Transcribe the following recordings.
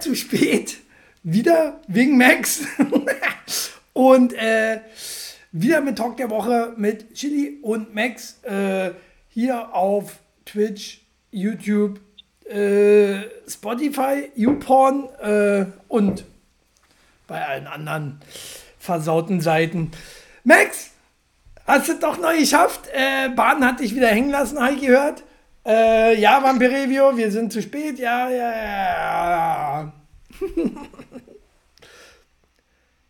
Zu spät. Wieder wegen Max. und äh, wieder mit Talk der Woche mit Chili und Max. Äh, hier auf Twitch, YouTube, äh, Spotify, YouPorn äh, und bei allen anderen versauten Seiten. Max, hast du doch noch geschafft. Äh, Bahn hat dich wieder hängen lassen, habe ich gehört. Äh, ja, Vampirevio, wir sind zu spät. Ja, ja, ja.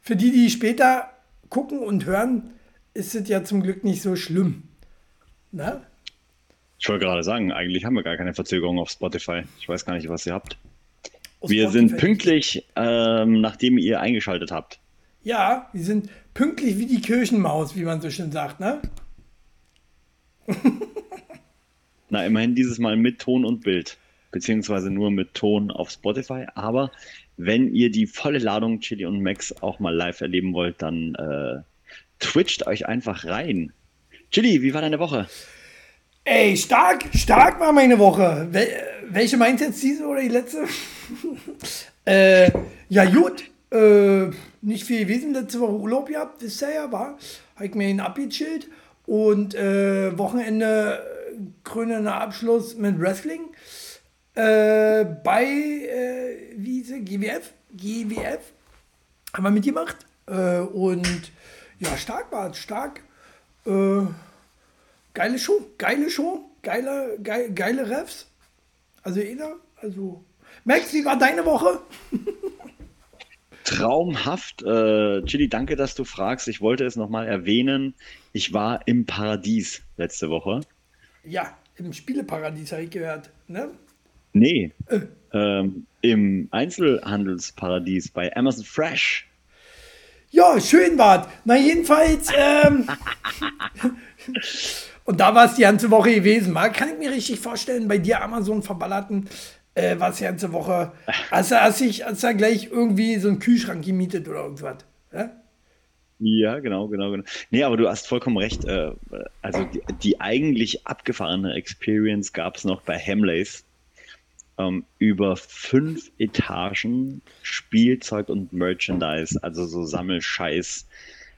Für die, die später gucken und hören, ist es ja zum Glück nicht so schlimm. Ne? Ich wollte gerade sagen, eigentlich haben wir gar keine Verzögerung auf Spotify. Ich weiß gar nicht, was ihr habt. Auf wir Spotify sind pünktlich, ähm, nachdem ihr eingeschaltet habt. Ja, wir sind pünktlich wie die Kirchenmaus, wie man so schön sagt, ne? Na, immerhin dieses Mal mit Ton und Bild, beziehungsweise nur mit Ton auf Spotify. Aber wenn ihr die volle Ladung Chili und Max auch mal live erleben wollt, dann äh, twitcht euch einfach rein. Chili, wie war deine Woche? Ey, stark, stark war meine Woche. Wel welche meint jetzt diese oder die letzte? äh, ja, gut. Äh, nicht viel gewesen. Letzte Woche Urlaub gehabt, wisst ihr ja, war. Habe ich mir ihn abgechillt. Und äh, Wochenende krönender Abschluss mit Wrestling. Äh, bei, äh, wie GWF? GWF. Haben wir mitgemacht. Äh, und ja, stark war es, stark. Äh, geile Show, geile Show, geile, geile, geile Refs. Also, Eda, also. Max, wie war deine Woche? Traumhaft. Äh, Chili, danke, dass du fragst. Ich wollte es nochmal erwähnen. Ich war im Paradies letzte Woche. Ja, im Spieleparadies habe ich gehört. Ne? Nee. Äh. Ähm, Im Einzelhandelsparadies bei Amazon Fresh. Ja, schön war Na, jedenfalls. Ähm, und da war es die ganze Woche gewesen. Mal kann ich mir richtig vorstellen, bei dir Amazon verballerten äh, war es die ganze Woche. Hast du gleich irgendwie so einen Kühlschrank gemietet oder irgendwas? Ja? Ja, genau, genau, genau. Nee, aber du hast vollkommen recht. Äh, also die, die eigentlich abgefahrene Experience gab es noch bei Hamleys. Ähm, über fünf Etagen Spielzeug und Merchandise, also so Sammelscheiß.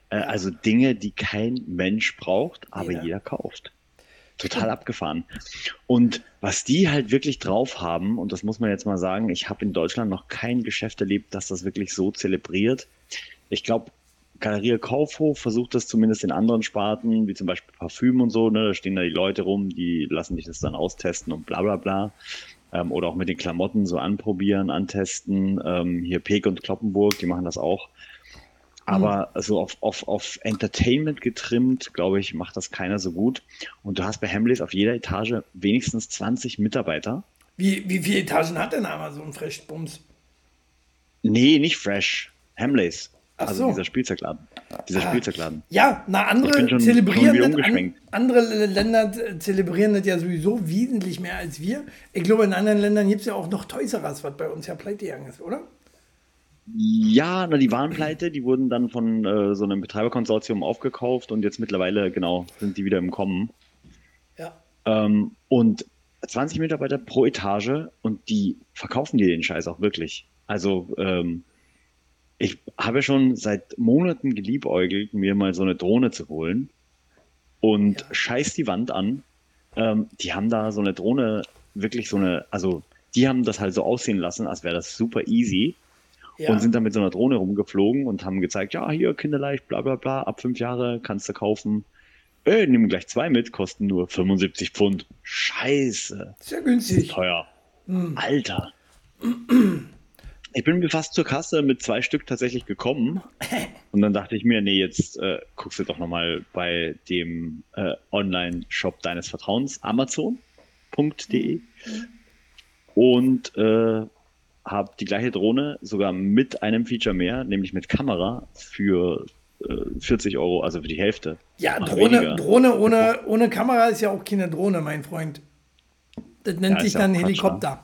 Äh, also Dinge, die kein Mensch braucht, aber ja. jeder kauft. Total abgefahren. Und was die halt wirklich drauf haben, und das muss man jetzt mal sagen, ich habe in Deutschland noch kein Geschäft erlebt, das das wirklich so zelebriert. Ich glaube, Galerie Kaufhof versucht das zumindest in anderen Sparten, wie zum Beispiel Parfüm und so, ne, da stehen da die Leute rum, die lassen dich das dann austesten und bla bla bla. Ähm, oder auch mit den Klamotten so anprobieren, antesten. Ähm, hier Peek und Kloppenburg, die machen das auch. Aber mhm. so auf, auf, auf Entertainment getrimmt, glaube ich, macht das keiner so gut. Und du hast bei Hamleys auf jeder Etage wenigstens 20 Mitarbeiter. Wie, wie viele Etagen hat denn Amazon Fresh Bums? Nee, nicht Fresh. Hamleys. Ach also so. dieser Spielzeugladen. Dieser ah, Spielzeugladen. Ja, na, andere schon, zelebrieren schon das, an, andere Länder zelebrieren das ja sowieso wesentlich mehr als wir. Ich glaube, in anderen Ländern gibt es ja auch noch Toys R Us, was bei uns ja pleite gegangen ist, oder? Ja, na, die waren pleite, die wurden dann von äh, so einem Betreiberkonsortium aufgekauft und jetzt mittlerweile, genau, sind die wieder im Kommen. Ja. Ähm, und 20 Mitarbeiter pro Etage und die verkaufen dir den Scheiß auch wirklich. Also, ähm, ich habe schon seit Monaten geliebäugelt, mir mal so eine Drohne zu holen und ja. scheiß die Wand an. Ähm, die haben da so eine Drohne, wirklich so eine, also die haben das halt so aussehen lassen, als wäre das super easy. Ja. Und sind dann mit so einer Drohne rumgeflogen und haben gezeigt, ja, hier kinderleicht, bla bla bla, ab fünf Jahre kannst du kaufen. Äh, nimm gleich zwei mit, kosten nur 75 Pfund. Scheiße. Sehr günstig. Teuer. Hm. Alter. Ich bin mir fast zur Kasse mit zwei Stück tatsächlich gekommen. Und dann dachte ich mir, nee, jetzt äh, guckst du doch nochmal bei dem äh, Online-Shop deines Vertrauens, amazon.de. Und äh, habe die gleiche Drohne, sogar mit einem Feature mehr, nämlich mit Kamera für 40 äh, Euro, also für die Hälfte. Ja, Drohne, Drohne ohne, ohne Kamera ist ja auch keine Drohne, mein Freund. Das nennt ja, sich dann Helikopter.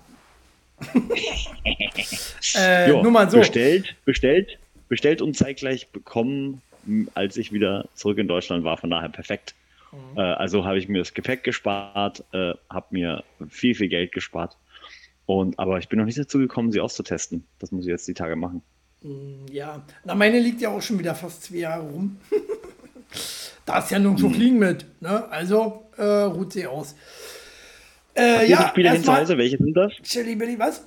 Äh, jo, nur mal so. Bestellt, bestellt, bestellt und zeitgleich bekommen, als ich wieder zurück in Deutschland war. Von daher perfekt. Mhm. Äh, also habe ich mir das Gepäck gespart, äh, habe mir viel, viel Geld gespart Und, aber ich bin noch nicht dazu gekommen, sie auszutesten. Das muss ich jetzt die Tage machen. Ja, na, meine liegt ja auch schon wieder fast zwei Jahre rum. da ist ja nun zu fliegen mit. Ne? Also äh, ruht sie aus. Äh, ja, Spiele hin zu erstmal Hause? Welche sind das? Chili Billy, was?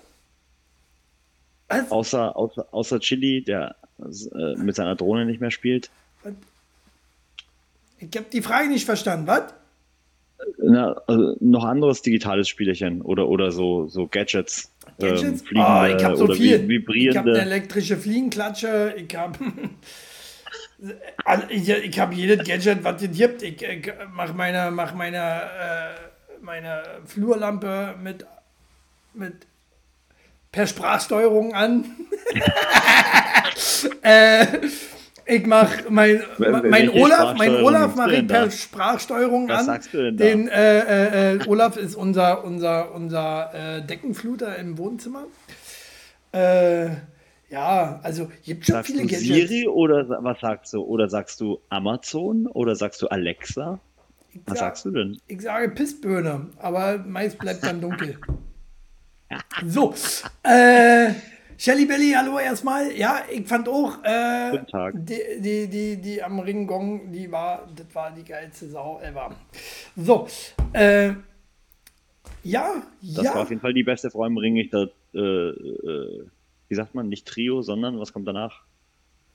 was? Außer, außer, außer Chili, der äh, mit seiner Drohne nicht mehr spielt. Ich habe die Frage nicht verstanden, was? Na, also noch anderes digitales Spielchen oder, oder so, so Gadgets. Gadgets? Ähm, oh, ich habe so viel. vi- Ich habe vibrierende. eine elektrische Fliegenklatsche. Ich habe ich, ich hab jedes Gadget, was es gibt. Ich, ich mache meine, mach meine, äh, meine Flurlampe mit, mit per Sprachsteuerung an. äh, ich mache mein, mein Olaf, mein Olaf mache ich per? Sprachsteuerung Was an. sagst du denn da? Den äh, äh, äh, Olaf ist unser, unser, unser äh, Deckenfluter im Wohnzimmer. Äh, ja, also gibt schon Sagst viele Gadgets. Siri oder was sagst du? Oder sagst du Amazon oder sagst du Alexa? Was Ja. sagst du denn? Ich sage Pissbirne, aber meist bleibt dann dunkel. So, äh, Shelly Belly, hallo erstmal. Ja, ich fand auch, äh, Guten Tag. die, die, die, die am Ringgong, die war, das war die geilste Sau ever. So, äh, ja, Das ja. war auf jeden Fall die beste Frau im Ring. Ich da, äh, äh, wie sagt man, nicht Trio, sondern was kommt danach?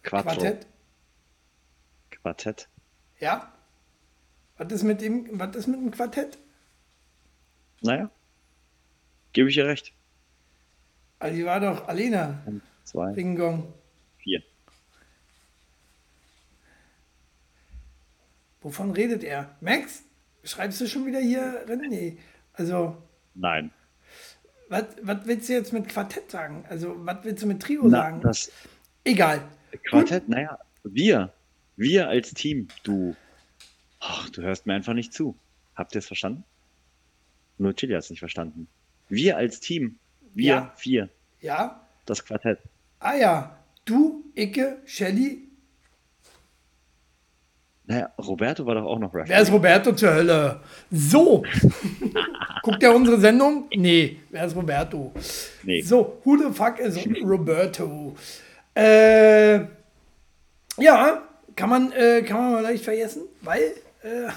Quattro. Quartett. Quartett. Ja. Was ist mit dem, was ist mit dem Quartett? Naja, gebe ich ihr recht. Also die war doch Alena Eins, zwei, Ringgong. vier. Wovon redet er? Max? Schreibst du schon wieder hier? Nee. Also, Nein. was, was willst du jetzt mit Quartett sagen? Also, was willst du mit Trio Na, sagen? das Egal. Quartett, naja, wir. Wir als Team, du. Ach, du hörst mir einfach nicht zu. Habt ihr es verstanden? Nur Chili hat es nicht verstanden. Wir als Team. Wir Ja. vier. Ja? Das Quartett. Ah ja. Du, Icke, Shelly. Naja, Roberto war doch auch noch Referee. Wer ist Roberto zur Hölle? So. Guckt er unsere Sendung? Nee. Wer ist Roberto? Nee. So, who the fuck is Roberto? Äh, ja, kann man, äh, kann man mal leicht vergessen, weil, äh,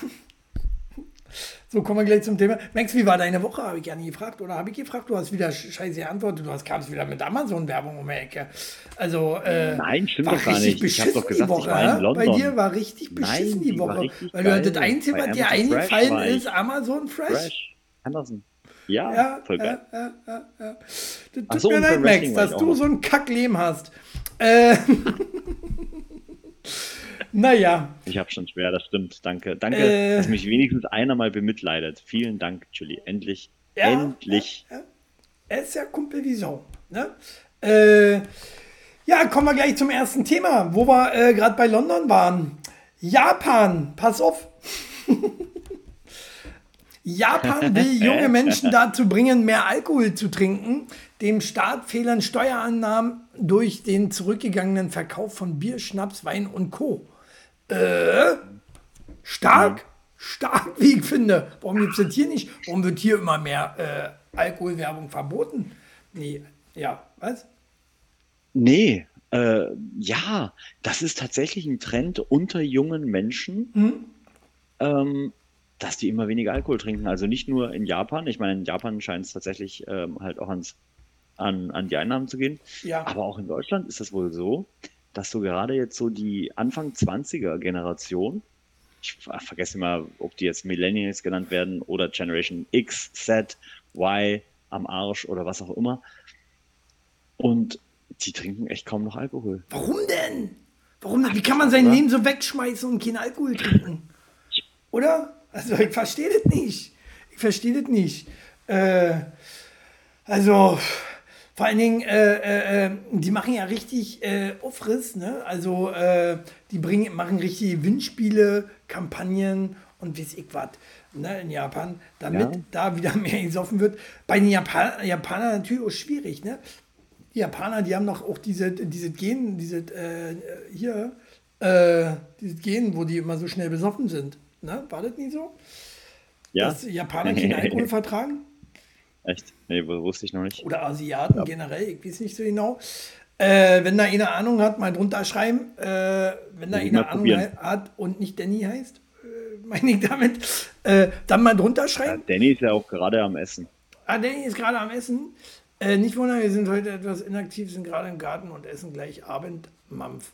so kommen wir gleich zum Thema. Max, wie war deine Woche? Habe ich ja nie gefragt. Oder habe ich gefragt? Du hast wieder sch- scheiße geantwortet. Du hast kamst wieder mit Amazon-Werbung um die Ecke. Also, äh, Nein, stimmt doch gar nicht. Ich hab beschissen doch gesagt, die ich Woche. war in hä? Bei London. dir war richtig beschissen Nein, die die Woche. Weil du Einzige, Bei was dir eingefallen ich. ist, Amazon Fresh. Fresh. Anderson. Ja, Ja, voll geil. ja, ja, ja. Das tut so, mir leid, Max, dass ich du so ein Kackleben hast. Äh, naja, Ich habe schon schwer, das stimmt. Danke. Danke, Äh. dass mich wenigstens einer mal bemitleidet. Vielen Dank, Julie. Endlich. Ja, Endlich. er ist ja Kumpel wie Sau. Ne? Äh, ja, kommen wir gleich zum ersten Thema, wo wir äh, gerade bei London waren. Japan, pass auf. Japan will junge Menschen dazu bringen, mehr Alkohol zu trinken. Dem Staat fehlen Steuerannahmen durch den zurückgegangenen Verkauf von Bier, Schnaps, Wein und Co. Äh, stark, stark, wie ich finde. Warum gibt es das hier nicht? Warum wird hier immer mehr äh, Alkoholwerbung verboten? Nee, ja, was? Nee, äh, ja, das ist tatsächlich ein Trend unter jungen Menschen, Hm? ähm, dass die immer weniger Alkohol trinken. Also nicht nur in Japan. Ich meine, in Japan scheint es tatsächlich ähm, halt auch ans, an, an die Einnahmen zu gehen. Ja. Aber auch in Deutschland ist es wohl so, dass du gerade jetzt so die Anfang 20er Generation, ich ver- vergesse immer, ob die jetzt Millennials genannt werden oder Generation X, Z, Y am Arsch oder was auch immer. Und die trinken echt kaum noch Alkohol. Warum denn? Warum denn? Wie kann man sein oder? Leben so wegschmeißen und keinen Alkohol trinken? Oder? Also ich verstehe das nicht. Ich verstehe das nicht. Äh, also vor allen Dingen, äh, äh, äh, die machen ja richtig äh, Aufriss, ne? Also äh, die bringen, machen richtige Gewinnspiele, Kampagnen und weiß ich was ne, in Japan, damit Ja. da wieder mehr gesoffen wird. Bei den Japan Japanern natürlich auch schwierig, ne? Die Japaner, die haben doch auch diese, diese Gen, diese, äh, hier, äh, dieses Gen, wo die immer so schnell besoffen sind. Ne? War das nicht so? Ja, Dass Japaner keinen Alkohol vertragen? Echt? Nee, wusste ich noch nicht. Oder Asiaten ja. generell, ich weiß nicht so genau. Äh, wenn da eine Ahnung hat, mal drunter schreiben. Äh, wenn da eine Ahnung probieren. hat und nicht Danny heißt, äh, meine ich damit, äh, dann mal drunter schreiben. Ja, Danny ist ja auch gerade am Essen. Ah, Danny ist gerade am Essen. Äh, nicht wundern, wir sind heute etwas inaktiv, sind gerade im Garten und essen gleich Abend. Mampf.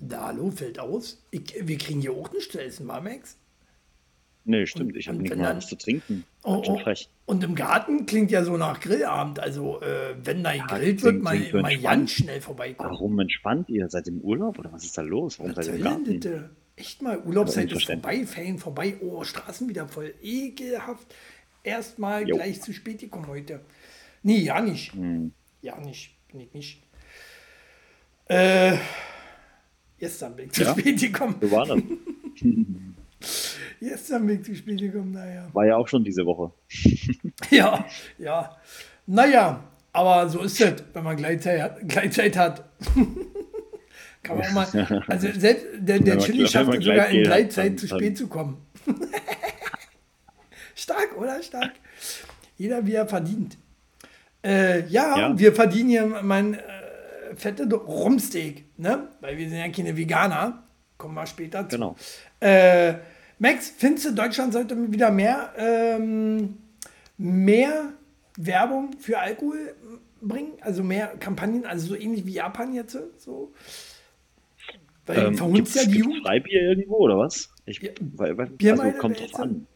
Da, hallo, fällt aus. Ich, wir kriegen hier auch zu essen, Mamex. Nee, stimmt. Und, ich habe nicht mal was zu trinken. Oh, oh, und im Garten klingt ja so nach Grillabend. Also, äh, wenn da ja, gegrillt wird, mal, mal ganz schnell vorbeikommen. Warum entspannt ihr? Seid im Urlaub oder was ist da los? Warum seid ihr im Garten? Bitte? Echt mal, Urlaubszeit ist vorbei, Ferien vorbei. Oh, Straßen wieder voll. Ekelhaft. Erstmal gleich zu spät gekommen heute. Nee, ja nicht. Hm. Ja nicht. Bin ich nicht. Äh, gestern bin ich zu ja? spät gekommen. So war das. Gestern bin ich zu spät gekommen, naja. War ja auch schon diese Woche. ja, ja. Naja, aber so ist es, wenn man Gleitzeit hat. Gleitzeit hat. Kann man auch mal. Also selbst der, der Chili schafft es sogar in Gleitzeit zu spät zu kommen. Stark, oder? Stark. Jeder, wie er verdient. Äh, ja, ja, wir verdienen hier mein äh, fette Rumsteak, ne? Weil wir sind ja keine Veganer. Kommen wir später zu. Genau. Äh, Max, findest du, Deutschland sollte wieder mehr, ähm, mehr Werbung für Alkohol bringen? Also mehr Kampagnen, also so ähnlich wie Japan jetzt? So? Weil ähm, verhunzt ja die Jugend. Freibier irgendwo oder was? Ich, ja, weil, weil, also kommt drauf an.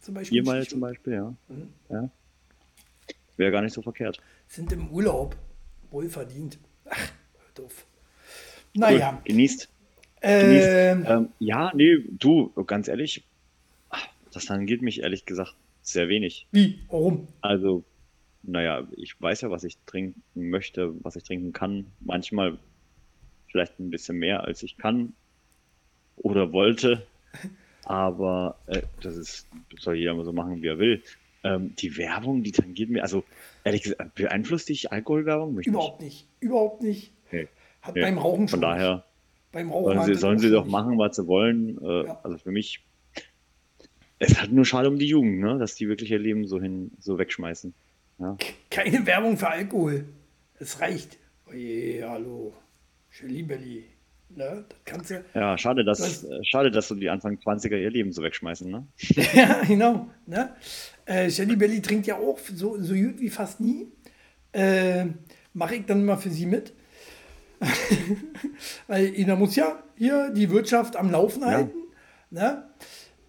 Zum Beispiel Biermeile zum Beispiel, ja. Mhm. ja. Wäre gar nicht so verkehrt. Sind im Urlaub. Wohlverdient. Ach, doof. Naja. Cool. Genießt. Ähm, ähm, ja, nee, du, ganz ehrlich, das tangiert mich ehrlich gesagt sehr wenig. Wie? Warum? Also, naja, ich weiß ja, was ich trinken möchte, was ich trinken kann. Manchmal vielleicht ein bisschen mehr, als ich kann oder wollte. Aber äh, das ist, soll jeder mal so machen, wie er will. Ähm, die Werbung, die tangiert mir, also ehrlich gesagt, beeinflusst dich Alkoholwerbung? Überhaupt nicht. Überhaupt nicht. Okay. Hat nee. beim Rauchen schon. Von daher beim Rauchen sollen sie, sollen sie doch machen, was sie wollen. Äh, ja. Also für mich, es halt nur schade um die Jugend, ne? dass die wirklich ihr Leben so hin, so wegschmeißen. Ja. Keine Werbung für Alkohol. Es reicht. Oje, hallo. Shelly Belly. Ne? Das kannst du, ja, schade, dass, das, äh, schade, dass so die Anfang 20er ihr Leben so wegschmeißen. Ne? ja, genau. Ne? Äh, Shelly Belly trinkt ja auch so, so gut wie fast nie. Äh, Mache ich dann mal für sie mit. Weil jeder muss ja hier die Wirtschaft am Laufen halten. Ne?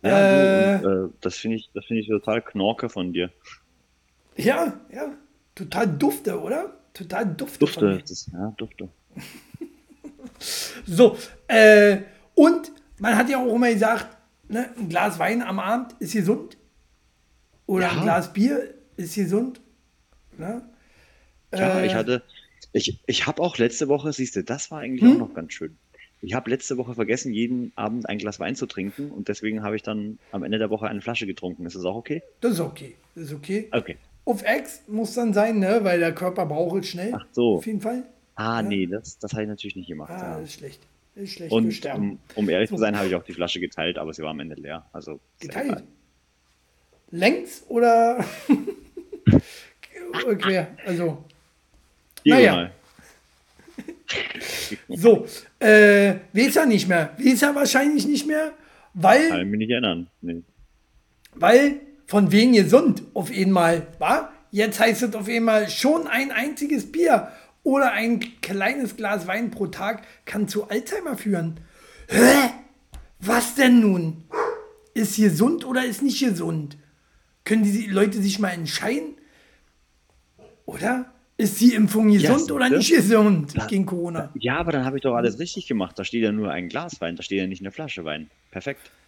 Ja, äh, du, äh, das finde ich, find ich total knorke von dir. Ja, ja. Total dufte, oder? Total dufte. Dufte, das, ja, dufte. so, äh, und man hat ja auch immer gesagt, ne, ein Glas Wein am Abend ist gesund. Oder ja. ein Glas Bier ist gesund. Ne? Ja, äh, ich hatte, ich, ich habe auch letzte Woche, siehst du, das war eigentlich hm? auch noch ganz schön. Ich habe letzte Woche vergessen, jeden Abend ein Glas Wein zu trinken und deswegen habe ich dann am Ende der Woche eine Flasche getrunken. Ist das auch okay? Das ist okay. Das ist okay. Okay. Auf Ex muss dann sein, ne? Weil der Körper braucht es schnell. Ach so. Auf jeden Fall. Ah, ja. nee, das, das habe ich natürlich nicht gemacht. Ah, ja. das ist schlecht. Das ist schlecht. Und um, um, ehrlich so. zu sein, habe ich auch die Flasche geteilt, aber sie war am Ende leer. Also geteilt? Längs oder quer? Also naja. So, äh, weiß er nicht mehr. Weiß er wahrscheinlich nicht mehr, weil. Kann ich mich nicht erinnern. Nee. Weil von wegen gesund auf einmal, war? Jetzt heißt es auf einmal schon ein einziges Bier oder ein kleines Glas Wein pro Tag kann zu Alzheimer führen. Hä? Was denn nun? Ist gesund oder ist nicht gesund? Können die Leute sich mal entscheiden? Oder? Ist die Impfung gesund ja, oder nicht gesund da, gegen Corona? Ja, aber dann habe ich doch alles richtig gemacht. Da steht ja nur ein Glas Wein, da steht ja nicht eine Flasche Wein. Perfekt.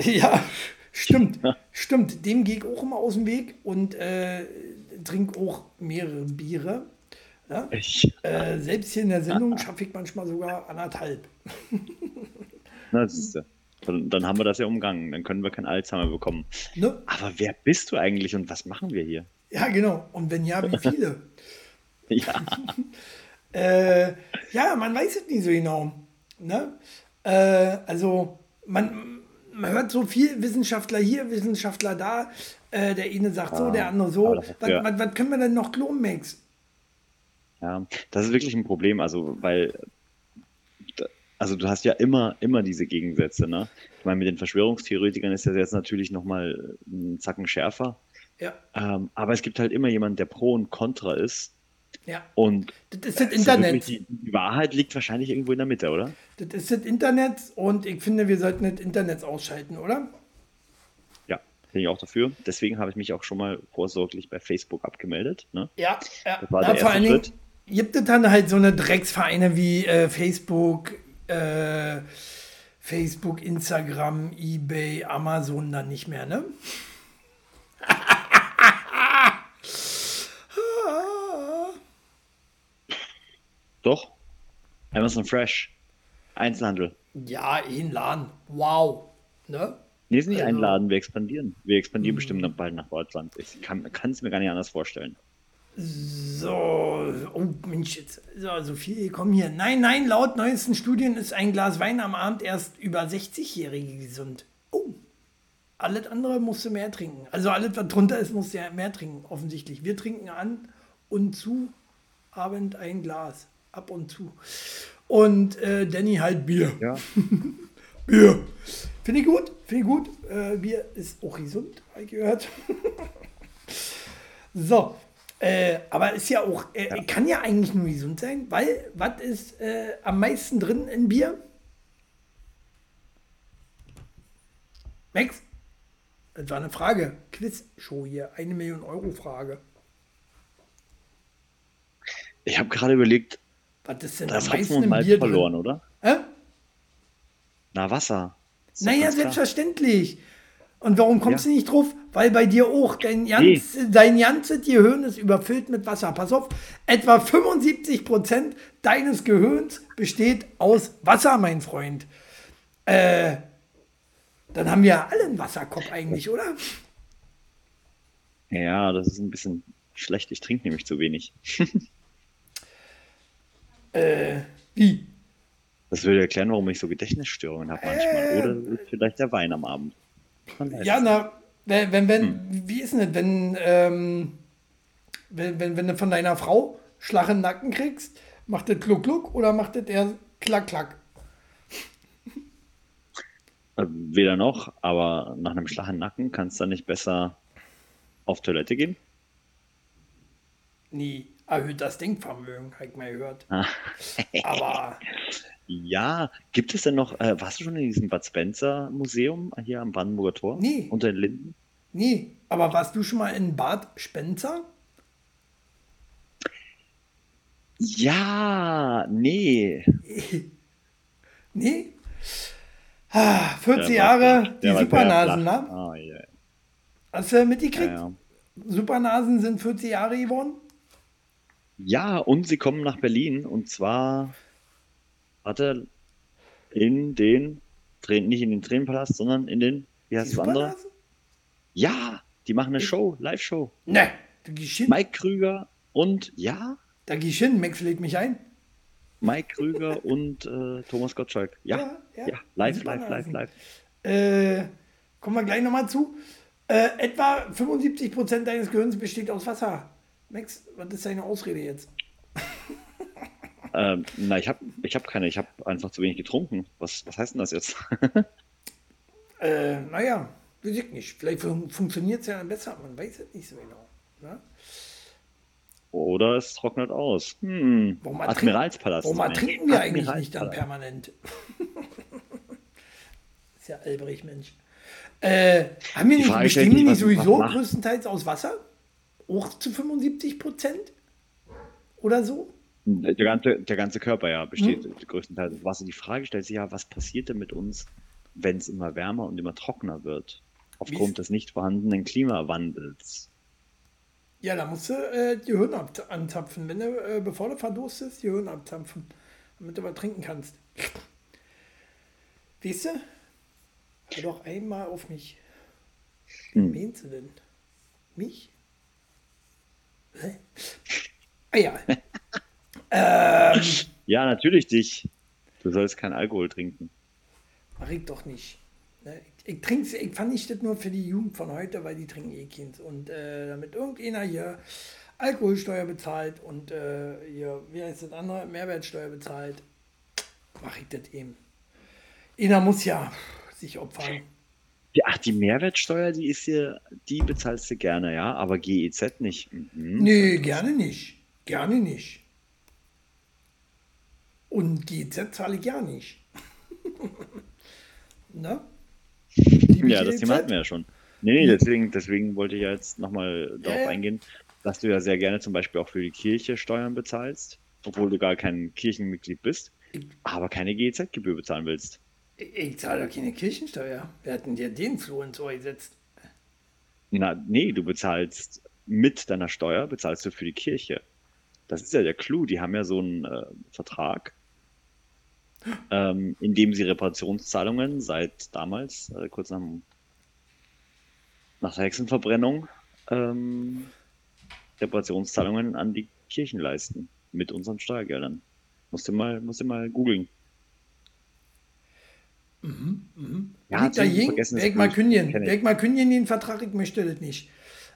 Ja, stimmt. stimmt. Dem gehe ich auch immer aus dem Weg und äh, trinke auch mehrere Biere. Ja? Äh, selbst hier in der Sendung schaffe ich manchmal sogar anderthalb. Na, ist ja. Dann, dann, haben wir das ja umgangen. Dann können wir kein Alzheimer bekommen. Ne? Aber wer bist du eigentlich und was machen wir hier? Ja, genau. Und wenn ja, wie viele? ja. äh, ja, man weiß es nicht so genau. Ne? Äh, also, man, man hört so viel Wissenschaftler hier, Wissenschaftler da. Äh, der eine sagt so, der andere so. das- Was, ja. was, was können wir denn noch klonen, Max? Ja, das ist wirklich ein Problem, also weil also du hast ja immer immer diese Gegensätze, ne? Ich meine, mit den Verschwörungstheoretikern ist das jetzt natürlich nochmal ein Zacken schärfer, Ja, ähm, aber es gibt halt immer jemanden, der pro und contra ist ja. und Das ist das so Internet. Die, die Wahrheit liegt wahrscheinlich irgendwo in der Mitte, oder? Das ist das Internet und ich finde, wir sollten das Internet ausschalten, oder? Ja, bin ich auch dafür. Deswegen habe ich mich auch schon mal vorsorglich bei Facebook abgemeldet, ne? Ja, ja. Das war ja der vor erste allen Dingen Schritt. gibt es dann halt so eine Drecksvereine wie äh, Facebook, äh, Facebook, Instagram, Ebay, Amazon dann nicht mehr, ne? Doch. Amazon Fresh. Einzelhandel. Ja, in Laden. Wow. Ne? Nee, ist nicht Also- einladen, wir expandieren. Wir expandieren bestimmt noch bald nach Deutschland. Ich kann es mir gar nicht anders vorstellen. So, oh Mensch, jetzt so, so viel kommen hier. Nein, nein, laut neuesten Studien ist ein Glas Wein am Abend erst über 60-Jährige gesund. Oh, alles andere musst du mehr trinken. Also alles, was drunter ist, musst du ja mehr trinken, offensichtlich. Wir trinken an und zu Abend ein Glas, ab und zu. Und äh, Danny halt Bier. Ja. Bier. Finde ich gut, finde ich gut. Äh, Bier ist auch gesund, habe ich gehört. so, äh, aber ist ja auch, äh, kann ja eigentlich nur gesund sein, weil was ist äh, am meisten drin in Bier? Max? Das war eine Frage. Quiz-Show hier. Eine Million Euro Frage. Ich habe gerade überlegt, Was ist denn da am ist meisten Hopfen und im Malz Bier verloren, drin? oder? Hä? Na, Wasser. Naja, selbstverständlich. Und warum kommst Ja. du nicht drauf? Weil bei dir auch dein, ganz, dein ganzes Gehirn ist überfüllt mit Wasser. Pass auf, etwa 75% deines Gehirns besteht aus Wasser, mein Freund. Äh, dann haben wir alle einen Wasserkopf eigentlich, oder? Ja, das ist ein bisschen schlecht. Ich trinke nämlich zu wenig. Wie? Das würde erklären, warum ich so Gedächtnisstörungen habe manchmal. Oder es ist vielleicht der Wein am Abend. Ja, na, wenn, wenn, wenn wie ist denn das, wenn, ähm, wenn, wenn, wenn du von deiner Frau Schlag im Nacken kriegst, macht das Gluck Gluck oder macht das eher Klack Klack? Äh, Weder noch, aber nach einem Schlag im Nacken kannst du dann nicht besser auf Toilette gehen? Nie erhöht das Denkvermögen, habe ich mal gehört. Ah. Aber Ja, gibt es denn noch, äh, warst du schon in diesem Bad Spencer Museum hier am Brandenburger Tor? Nee. Unter den Linden? nee, aber warst du schon mal in Bad Spencer? Ja, nee. Nee? Ah, 40 Der Jahre, die Supernasen, ne? Ah, ja. Hast du mitgekriegt? Ja, ja. Supernasen sind 40 Jahre geworden? Ja, und sie kommen nach Berlin und zwar, warte, in den, nicht in den Tränenpalast, sondern in den, wie heißt das andere? Ja, die machen eine Show, Live-Show. Ne, da geh ich hin. Mike Krüger und, ja, Da geh ich hin, Max lädt mich ein. Mike Krüger und äh, Thomas Gottschalk. Ja, Ja, ja, ja. live, live, live, live. Äh, kommen wir gleich nochmal zu. Äh, etwa 75% deines Gehirns besteht aus Wasser. Max, was ist deine Ausrede jetzt? Ähm, na, ich habe ich hab keine, ich habe einfach zu wenig getrunken. Was, was heißt denn das jetzt? Äh, naja, weiß ich nicht. Vielleicht fun funktioniert es ja dann besser, man weiß es nicht so genau. Ne? Oder es trocknet aus. Hm, Warum Admiralspalast. Warum ertrinken wir eigentlich nicht dann permanent? ist ja albrig, Mensch. Äh, haben wir nicht, sich, nicht was- sowieso größtenteils aus Wasser? Auch zu 75 Prozent? Oder so? Der ganze, der ganze Körper ja besteht Hm. größtenteils aus Wasser. Die Frage stellt sich ja, was passiert denn mit uns, wenn es immer wärmer und immer trockener wird? Aufgrund des nicht vorhandenen Klimawandels. Ja, da musst du äh, die Gehirn ab- anzapfen. Wenn du, äh, bevor du verdurstest, die Gehirn abzapfen, damit du was trinken kannst. Weißt du? Hör doch einmal auf mich. Hm. Wen meinst du denn? Mich? Ja. ähm, Ja, natürlich dich. Du sollst keinen Alkohol trinken. mach ich doch nicht. Ne? Ich, ich trinke ich fand ich das nur für die Jugend von heute, weil die trinken eh keins. Und äh, damit irgendeiner hier Alkoholsteuer bezahlt und äh, hier, wie heißt das andere, Mehrwertsteuer bezahlt, mache ich das eben. Einer muss ja sich opfern. Ja, ach, die Mehrwertsteuer, die ist hier, die bezahlst du gerne, ja, aber GEZ nicht. Mhm. Nee, gerne nicht. Gerne nicht. Und GEZ zahle ich ja nicht. ne? Ja, das Thema hatten wir ja schon. Nee, nee, deswegen, deswegen wollte ich ja jetzt nochmal darauf äh. eingehen, dass du ja sehr gerne zum Beispiel auch für die Kirche Steuern bezahlst, obwohl du gar kein Kirchenmitglied bist, aber keine GEZ-Gebühr bezahlen willst. Ich, zahle doch keine Kirchensteuer. Wir hatten dir den Floh ins Ohr gesetzt. Na, nee, du bezahlst mit deiner Steuer, bezahlst du für die Kirche. Das ist ja der Clou. Die haben ja so einen äh, Vertrag, ähm, in dem sie Reparationszahlungen seit damals, äh, kurz nach, nach der Hexenverbrennung, ähm, Reparationszahlungen an die Kirchen leisten mit unseren Steuergeldern. Musst du mal, musst du mal googeln. Mhm, mhm. Ja, Liegt weg mal kündigen, weg mal kündigen den Vertrag, ich möchte das nicht.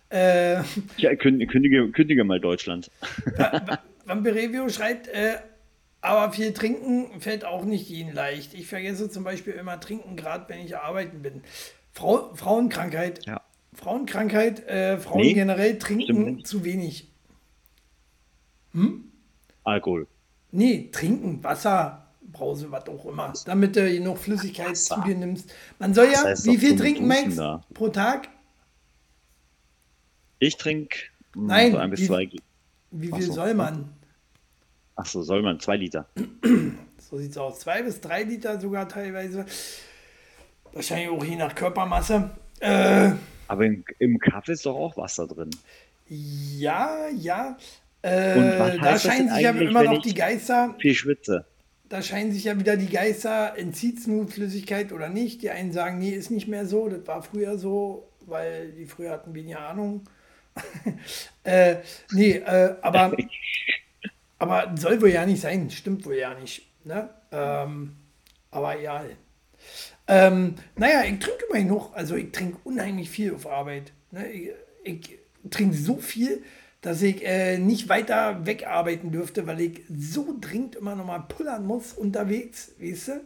Äh, ja, kündige, kündige mal Deutschland. Vampirevio schreibt, äh, aber viel trinken fällt auch nicht jedem leicht. Ich vergesse zum Beispiel immer trinken, gerade wenn ich arbeiten bin. Frau, Frauenkrankheit. Ja. Frauenkrankheit, äh, Frauen nee, generell trinken zu wenig. Hm? Alkohol. Nee, trinken, Wasser, Brause, was auch immer. Damit du genug Flüssigkeit Wasser. zu dir nimmst. Man soll ja, wie viel trinken, Max, pro Tag? Ich trinke hm, Nein, so ein bis wie, zwei. Wie viel so. soll man? Ach so, soll man zwei Liter. So sieht es aus. Zwei bis drei Liter sogar teilweise. Wahrscheinlich auch je nach Körpermasse. Äh, Aber im, im Kaffee ist doch auch Wasser drin. Ja, ja. Äh, da scheinen sich ja immer noch die Geister. Viel schwitze. Da scheinen sich ja wieder die Geister, entzieht nun Flüssigkeit oder nicht. Die einen sagen, nee, ist nicht mehr so, das war früher so, weil die früher hatten weniger Ahnung. äh, nee, äh, aber Aber soll wohl ja nicht sein, stimmt wohl ja nicht. Ne? Ähm, aber ja. Ähm, naja, ich trinke immerhin noch, also ich trinke unheimlich viel auf Arbeit. Ne? Ich, ich trinke so viel, dass ich äh, nicht weiter wegarbeiten dürfte, weil ich so dringend immer noch mal pullern muss unterwegs, weißt du?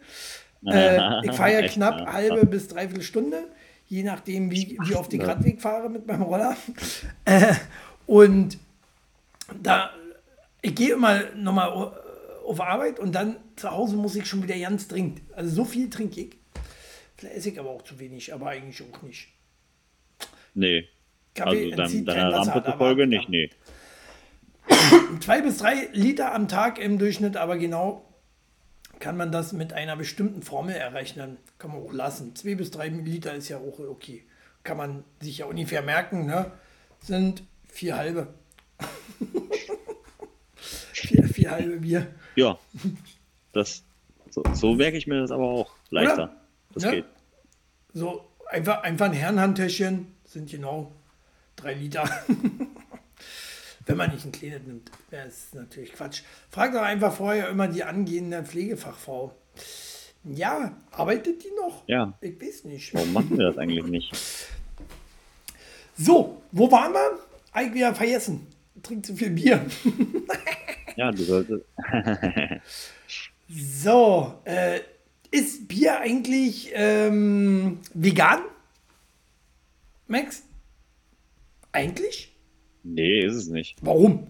Äh, ich fahre ja knapp halbe bis dreiviertel Stunde, je nachdem, wie, wie oft ich Radweg fahre mit meinem Roller. Äh, und da ich gehe immer nochmal auf Arbeit und dann zu Hause muss ich schon wieder ganz dringend. Also so viel trinke ich. Vielleicht esse ich aber auch zu wenig, aber eigentlich auch nicht. Nee. Kaffee also dann, deiner Rampe zufolge nicht, nee. Zwei bis drei Liter am Tag im Durchschnitt, aber genau kann man das mit einer bestimmten Formel errechnen. Kann man auch lassen. Zwei bis drei Liter ist ja auch okay. Kann man sich ja ungefähr merken, ne? Sind vier halbe. Vier, vier halbe Bier. Ja, das, so, so merke ich mir das aber auch leichter. Oder? Das ja? geht. So, einfach, einfach ein Herrenhandtäschchen sind genau drei Liter. Wenn man nicht ein kleines nimmt, wäre es natürlich Quatsch. Frag doch einfach vorher immer die angehende Pflegefachfrau. Ja, arbeitet die noch? Ja. Ich weiß nicht. Warum machen wir das eigentlich nicht? So, wo waren wir? Eigentlich wieder vergessen. Trink zu viel Bier. Ja, du solltest. so, äh, ist Bier eigentlich ähm, vegan? Max? Eigentlich? Nee, ist es nicht. Warum?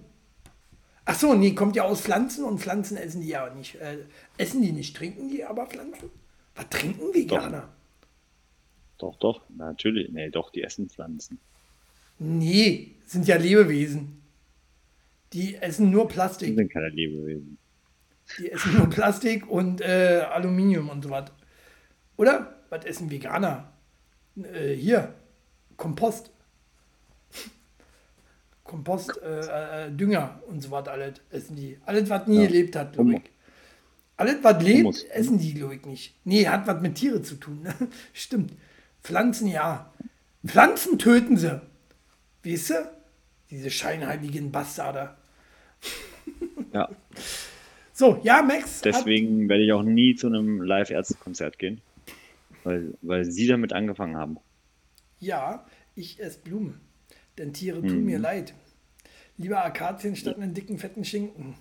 Ach so, nee, kommt ja aus Pflanzen und Pflanzen essen die ja nicht. Äh, essen die nicht, trinken die aber Pflanzen? Was trinken Veganer? Doch, doch, doch natürlich. Nee, doch, die essen Pflanzen. Nee, sind ja Lebewesen. Die essen nur Plastik. Die sind keine Lebewesen. Die essen nur Plastik und äh, Aluminium und so was. Oder? Was essen Veganer? Äh, hier, Kompost. Kompost, äh, äh, Dünger und so was alles essen die. Alles, was nie ja. gelebt hat, glaube ich. Alles, was lebt, Humus. essen die, glaube ich, nicht. Nee, hat was mit Tieren zu tun. Stimmt. Pflanzen, ja. Pflanzen töten sie. Weißt du? Diese scheinheiligen Bastarde. Ja. So, ja, Max. Deswegen werde ich auch nie zu einem Live-Ärzte-Konzert gehen. weil, weil sie damit angefangen haben. Ja, ich esse Blumen, denn Tiere tun mir leid. Lieber Akazien statt einen dicken, fetten Schinken.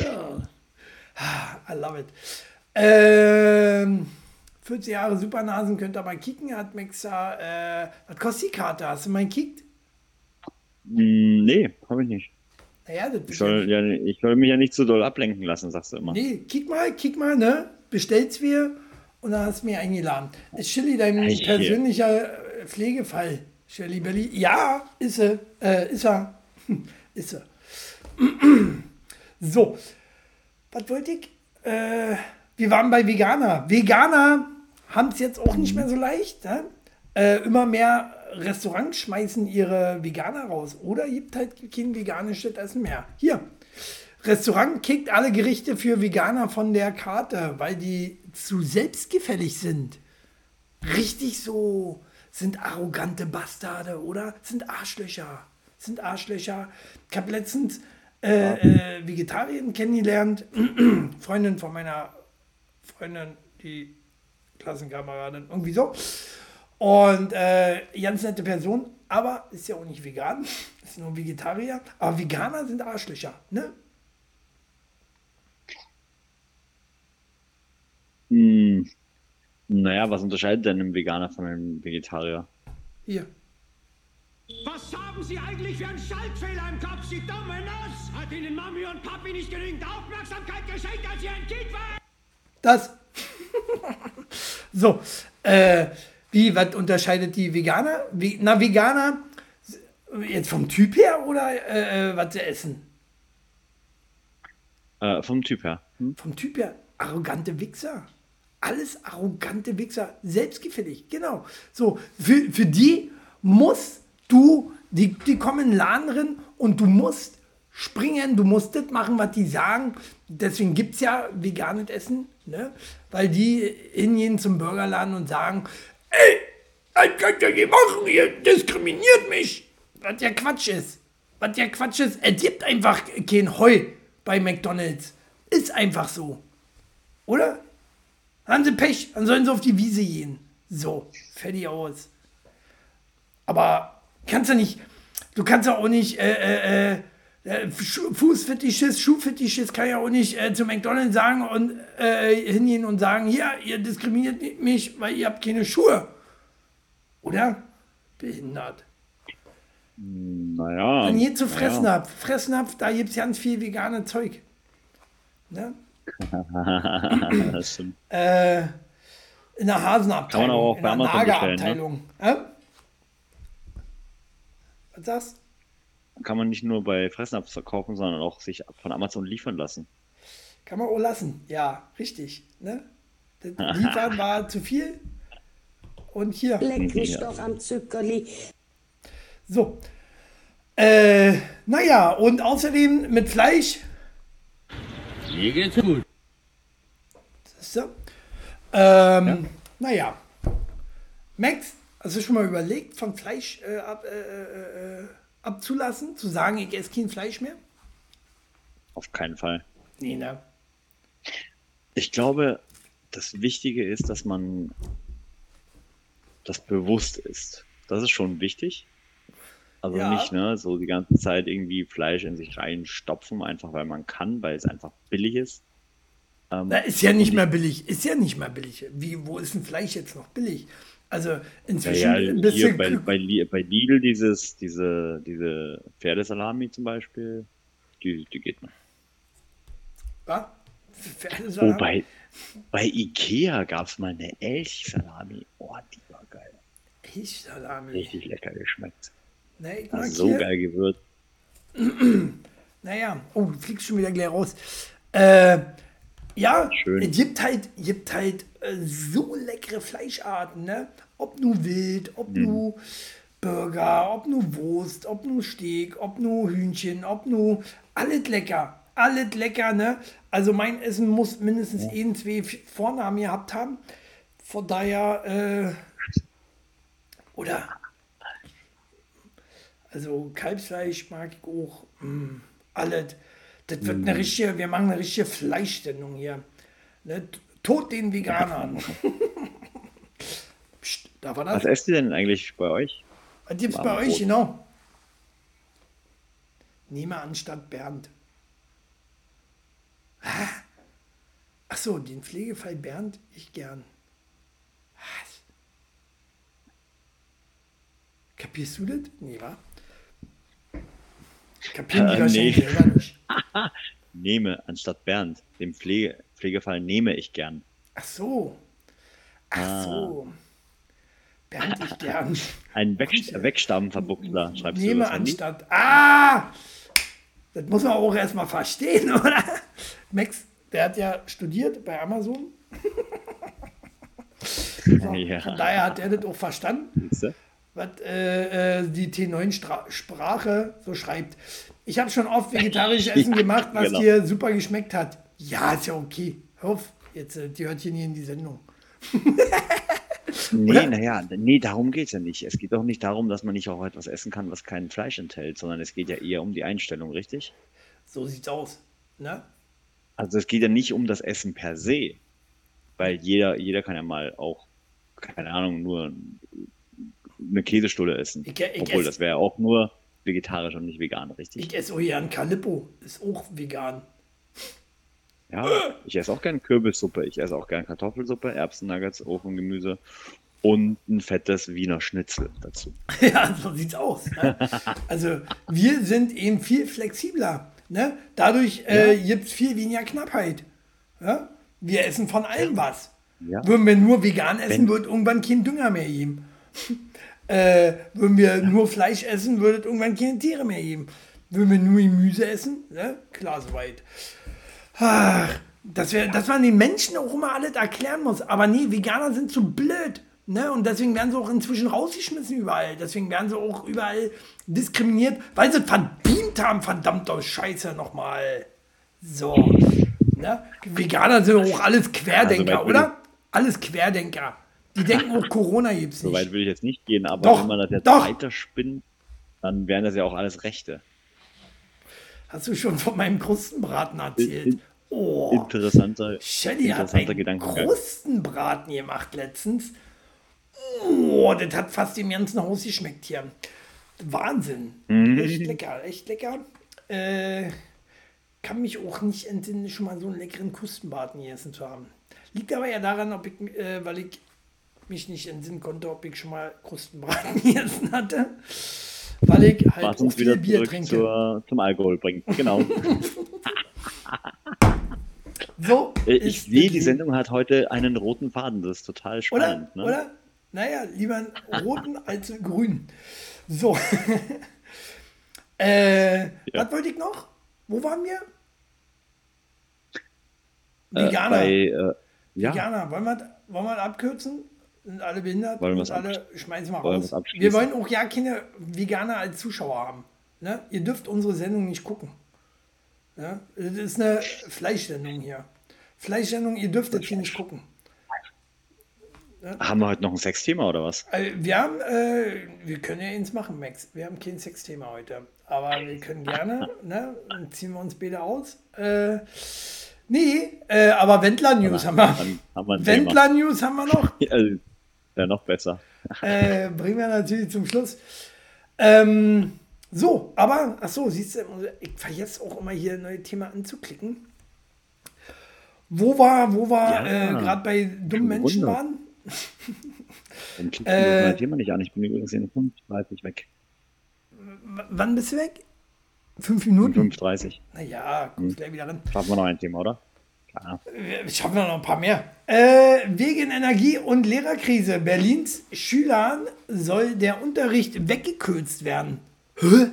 Ja. I love it. Ähm, 40 Jahre Supernasen könnt ihr mal kicken, hat Maxa. Äh, was kostet die Karte? Hast du mal gekickt? Hm, nee, habe ich nicht. Naja, das Ich soll, ja, ich soll mich ja nicht so doll ablenken lassen, sagst du immer. Nee, kick mal, kick mal, ne? Bestellt's wir und dann hast du mir eingeladen. Ist Chili dein Ei, hier. persönlicher äh, Pflegefall? Shelly Belly? Ja, ist er. Äh, ist er. ist er. so, was wollte ich? Äh, wir waren bei Veganer. Veganer haben es jetzt auch nicht mehr so leicht. Ne? Äh, immer mehr Restaurants schmeißen ihre Veganer raus. Oder gibt halt kein veganisches Essen mehr. Hier, Restaurant kickt alle Gerichte für Veganer von der Karte, weil die zu selbstgefällig sind. Richtig so sind arrogante Bastarde, oder? Sind Arschlöcher. Sind Arschlöcher. Ich habe letztens äh, äh, Vegetarierin kennengelernt. Freundin von meiner Freundin, die Klassenkameradin, irgendwie so. Und äh, ganz nette Person, aber ist ja auch nicht vegan, ist nur Vegetarier. Aber Veganer sind Arschlöcher, ne? Hm. Naja, was unterscheidet denn ein Veganer von einem Vegetarier? Hier. Was haben Sie eigentlich für einen Schaltfehler im Kopf, Sie dumme Nuss? Hat Ihnen Mami und Papi nicht genügend Aufmerksamkeit geschenkt, als Sie ein Kind waren? Das. so, äh, wie, was unterscheidet die Veganer? Wie, na, Veganer, jetzt vom Typ her oder äh, äh, was sie essen? Äh, vom Typ her. Hm? Vom Typ her, arrogante Wichser. Alles arrogante Wichser, selbstgefällig, genau. So, für, für die musst du, die, die kommen in den Laden drin und du musst springen, du musst das machen, was die sagen. Deswegen gibt es ja veganes Essen, ne? weil die hingehen zum Burgerladen und sagen, ey, was könnt ihr hier machen? Ihr diskriminiert mich. Was ja Quatsch ist. Was ja Quatsch ist, es gibt einfach kein Heu bei McDonalds. Ist einfach so. Oder? Haben sie Pech, dann sollen sie auf die Wiese gehen. So, fertig aus. Aber kannst du nicht, du kannst ja auch nicht, äh, äh, äh, Schu- Fußfetischist, Schuhfetischist kann ja auch nicht äh, zu McDonalds sagen und äh, hingehen und sagen, ja, ihr diskriminiert mich, weil ihr habt keine Schuhe. Oder? Behindert. Naja. Dann geht zu. Fressnapf. Fressnapf, da gibt es ganz viel vegane Zeug. Ne? Das stimmt. Äh, in der Hasenabteilung. Kann man auch in bei der Amazon bestellen, ne? Nagerabteilung. Hä? Was sagst Kann man nicht nur bei Fressnapf verkaufen, sondern auch sich von Amazon liefern lassen. Kann man auch lassen. Ja, richtig. Ne? Das Liefern war zu viel. Und hier. Leck mich Ja. doch am Zuckerli. So. Äh, naja, und außerdem mit Fleisch. Mir geht's gut. So. Ähm, Naja. Max, hast du schon mal überlegt, von Fleisch äh, ab, äh, äh, äh, abzulassen? Zu sagen, ich esse kein Fleisch mehr? Auf keinen Fall. Nee, ne? Ich glaube, das Wichtige ist, dass man das bewusst ist. Das ist schon wichtig. Also Ja. nicht, ne, so die ganze Zeit irgendwie Fleisch in sich reinstopfen, einfach weil man kann, weil es einfach billig ist. Ähm, Na, ist ja nicht mehr billig. Ist ja nicht mehr billig. Wie, wo ist ein Fleisch jetzt noch billig? Also ja, inzwischen ja, ein hier bisschen. bei, bei, bei Lidl dieses, diese, diese Pferdesalami zum Beispiel, die, die geht noch. Was? Pferdesalat? Oh, bei, bei Ikea gab es mal eine Elchsalami. Oh, die war geil. Elchsalami. Richtig lecker geschmeckt. Ne, so geil gewürzt. Naja, oh, du fliegst schon wieder gleich raus. Äh, ja, Schön. es gibt halt, gibt halt äh, so leckere Fleischarten, ne? Ob nur Wild, ob nur Burger, ob nur Wurst, ob nur Steak, ob nur Hühnchen, ob nur alles lecker. Alles lecker, ne? Also mein Essen muss mindestens ein, zwei Vornamen gehabt haben. Von daher, äh, oder also Kalbsfleisch mag ich auch. Mm, alles. Das wird eine richtige, wir machen eine richtige Fleischsendung hier. Ne? Tod den Veganern. Darf er Was das? esst ihr denn eigentlich bei euch? Was gibt's bei euch, genau? Nehme anstatt Bernd. Hä? Ach so, den Pflegefall Bernd, ich gern. Was? Kapierst du das? Nee, wa? Kapieren die Äh, wahrscheinlich nee. selber nicht. Nehme anstatt Bernd. Den Pflege, Pflegefall nehme ich gern. Ach so. Ach so. Bernd, ich gern. Ein Weg, Wegstammenverbuchsler, schreibst du Nehme das Handy? anstatt. Ah! Das muss man auch erstmal verstehen, oder? Max, der hat ja studiert bei Amazon. So, Von Ja, daher hat er das auch verstanden? Was äh, äh, die T9-Sprache so schreibt. Ich habe schon oft vegetarisches Essen gemacht, was genau. dir super geschmeckt hat. Ja, ist ja okay. Hör auf, jetzt, äh, die hört hier nie in die Sendung. Nee, naja, nee, darum geht es ja nicht. Es geht doch nicht darum, dass man nicht auch etwas essen kann, was kein Fleisch enthält, sondern es geht ja eher um die Einstellung, richtig? So sieht's aus. Ne? Also es geht ja nicht um das Essen per se, weil jeder, jeder kann ja mal auch, keine Ahnung, nur eine Käsestulle essen. Ich- ich Obwohl, ess- das wäre ja auch nur vegetarisch und nicht vegan, richtig? Ich esse auch hier ein Calippo, ist auch vegan. Ja, ich esse auch gern Kürbissuppe, ich esse auch gern Kartoffelsuppe, Erbsennuggets, Ofengemüse und ein fettes Wiener Schnitzel dazu. Ja, so sieht's aus. Ne? Also wir sind eben viel flexibler. Ne? Dadurch äh, gibt es viel weniger Knappheit. Ja? Wir essen von allem was. Ja. Würden wir nur vegan essen, Wenn- wird irgendwann kein Dünger mehr geben. äh, würden wir nur Fleisch essen, würde es irgendwann keine Tiere mehr geben. Würden wir nur Gemüse essen, ne? klar soweit. Ach, dass, wir, dass man den Menschen auch immer alles erklären muss. Aber nee, Veganer sind zu blöd. Ne? Und deswegen werden sie auch inzwischen rausgeschmissen überall. Deswegen werden sie auch überall diskriminiert, weil sie verdient haben, verdammte Scheiße nochmal. So. Ne? Veganer sind auch alles Querdenker, Also, oder? Alles Querdenker. Die denken auch, Corona gibt's So weit nicht. will ich jetzt nicht gehen, aber Doch, wenn man das jetzt doch. weiterspinnt, dann wären das ja auch alles Rechte. Hast du schon von meinem Krustenbraten erzählt? Oh. Interessanter, Shelly hat interessanter einen Gedankengang. Krustenbraten gemacht letztens. Oh, das hat fast dem ganzen Haus geschmeckt hier. Wahnsinn. Mhm. Echt lecker, echt lecker. Äh, kann mich auch nicht entsinnen, schon mal so einen leckeren Krustenbraten gegessen zu haben. Liegt aber ja daran, ob ich, äh, weil ich mich nicht entsinnen konnte, ob ich schon mal Krustenbraten gegessen hatte. Weil ich halt Was auch uns viel wieder Bier trinke. zur, zum Alkohol bringt. Genau. So Äh, ich sehe, die. Sendung hat heute einen roten Faden. Das ist total Oder? spannend. Ne? Oder? Naja, lieber einen roten als einen grünen. So. äh, Was wollte ich noch? Wo waren wir? Äh, Veganer. bei, äh, ja, Veganer. Wollen wir, wollen wir abkürzen? Sind alle behindert? Wollen wir und es alle schmeißen wir wollen raus. Wir wollen auch ja keine Veganer als Zuschauer haben. Ne? Ihr dürft unsere Sendung nicht gucken. Ja? Das ist eine Fleischsendung hier. Fleischsendung, ihr dürft das hier nicht gucken. haben wir heute noch ein Sexthema oder was? Also, wir haben, äh, wir können ja eins machen, Max. Wir haben kein Sexthema heute. Aber wir können gerne, ne? Dann ziehen wir uns beide aus. Äh, nee, äh, aber Wendler-News haben wir. Haben wir ein Thema. Wendler-News haben wir noch. Ja, noch besser. Äh, bringen wir natürlich zum Schluss. Ähm, so, aber, ach so, siehst du, ich vergesse auch immer hier ein neues Thema anzuklicken. Wo war, wo war, Ja. äh, gerade bei dummen Menschen Wunder. waren? Dann klickt Äh, das Thema nicht an. Ich bin übrigens in 5.30 weg. W- Wann bist du weg? Fünf Minuten? 5.30 Naja, kommst gleich wieder ran. Schaffen wir noch ein Thema, oder? Klar. Schaffen wir noch ein paar mehr. Äh, wegen Energie- und Lehrerkrise Berlins Schülern soll der Unterricht weggekürzt werden. Hä?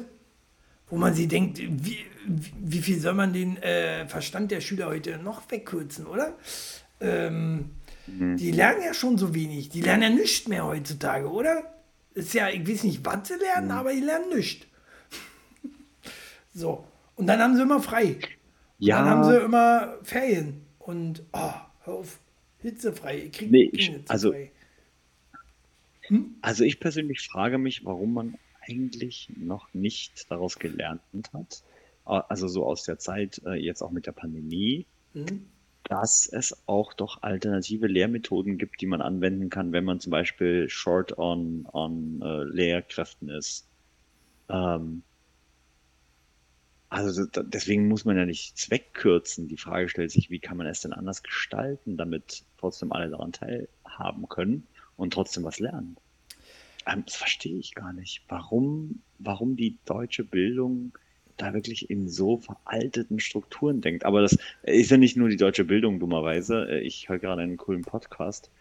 Wo man sich denkt, wie, wie, viel soll man den äh, Verstand der Schüler heute noch wegkürzen, oder? Ähm, Die lernen ja schon so wenig. Die lernen ja nichts mehr heutzutage, oder? Ist ja, ich weiß nicht, was sie lernen, aber die lernen nichts. so. Und dann haben sie immer frei. Ja, Dann haben sie immer Ferien. Und, oh, hör auf, hitzefrei. Ich krieg Nee, ich- hitzefrei. also- also ich persönlich frage mich, warum man eigentlich noch nicht daraus gelernt hat. Also so aus der Zeit, äh, jetzt auch mit der Pandemie, Mhm. dass es auch doch alternative Lehrmethoden gibt, die man anwenden kann, wenn man zum Beispiel short on, on äh, Lehrkräften ist. Ähm, also deswegen muss man ja nicht wegkürzen. Die Frage stellt sich, wie kann man es denn anders gestalten, damit trotzdem alle daran teilhaben können und trotzdem was lernen. Ähm, das verstehe ich gar nicht. Warum, warum die deutsche Bildung da wirklich in so veralteten Strukturen denkt. Aber das ist ja nicht nur die deutsche Bildung, dummerweise. Ich höre gerade einen coolen Podcast,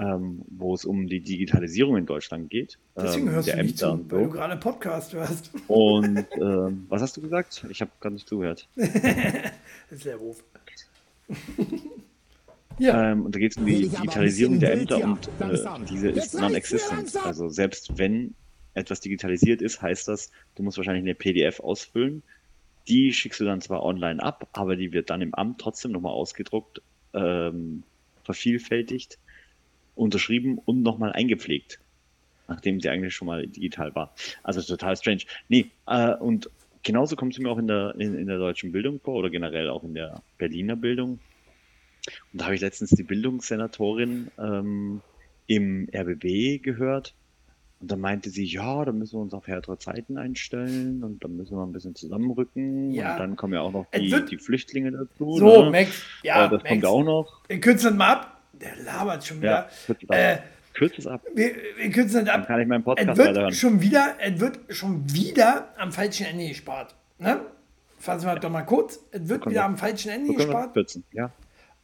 ähm, wo es um die Digitalisierung in Deutschland geht. Deswegen ähm, hörst du nicht Ämter zu, so. weil du gerade Podcast hörst. Und ähm, was hast du gesagt? Ich habe gar nicht zugehört. das ist der Ruf. Ja. Ähm, und da geht es um die Digitalisierung der Ämter und äh, diese ist non-existent. Also selbst wenn etwas digitalisiert ist, heißt das, du musst wahrscheinlich eine PDF ausfüllen. Die schickst du dann zwar online ab, aber die wird dann im Amt trotzdem nochmal ausgedruckt, ähm, vervielfältigt, unterschrieben und nochmal eingepflegt, nachdem sie eigentlich schon mal digital war. Also total strange. Nee, äh, und genauso kommt es mir auch in der, in, in der deutschen Bildung vor oder generell auch in der Berliner Bildung und da habe ich letztens die Bildungssenatorin ähm, im RBB gehört. Und da meinte sie, ja, da müssen wir uns auf härtere Zeiten einstellen und dann müssen wir ein bisschen zusammenrücken. Ja. Und dann kommen ja auch noch die, die Flüchtlinge dazu. So, ne? Max, ja, äh, das Max, kommt auch noch. Wir kürzen mal ab. Der labert schon wieder. Ja, es. Äh, Kürzt es ab. wir, wir kürzen das ab. Dann kann ich meinen Es Podcast wird weiterhören. schon wieder, es wird schon wieder am falschen Ende gespart. Ne? Fassen wir das doch mal kurz. Es wird wieder am falschen Ende gespart. kürzen. Ja.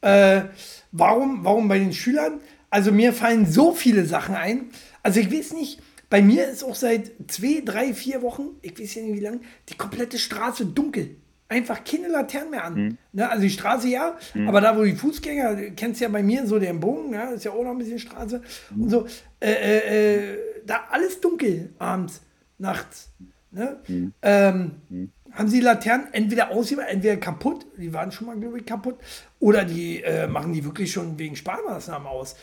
Äh, warum, warum bei den Schülern? Also mir fallen so viele Sachen ein. Also ich weiß nicht, bei mir ist auch seit zwei, drei, vier Wochen, ich weiß ja nicht wie lange, die komplette Straße dunkel. Einfach keine Laternen mehr an. Ne, also die Straße ja, aber da wo die Fußgänger, du kennst ja bei mir so den Bogen, ja, ist ja auch noch ein bisschen Straße und so, äh, äh, äh, da alles dunkel abends, nachts. Ne? Ähm, haben sie Laternen entweder ausgemacht, entweder kaputt, die waren schon mal, glaube ich, kaputt, oder die äh, machen die wirklich schon wegen Sparmaßnahmen aus.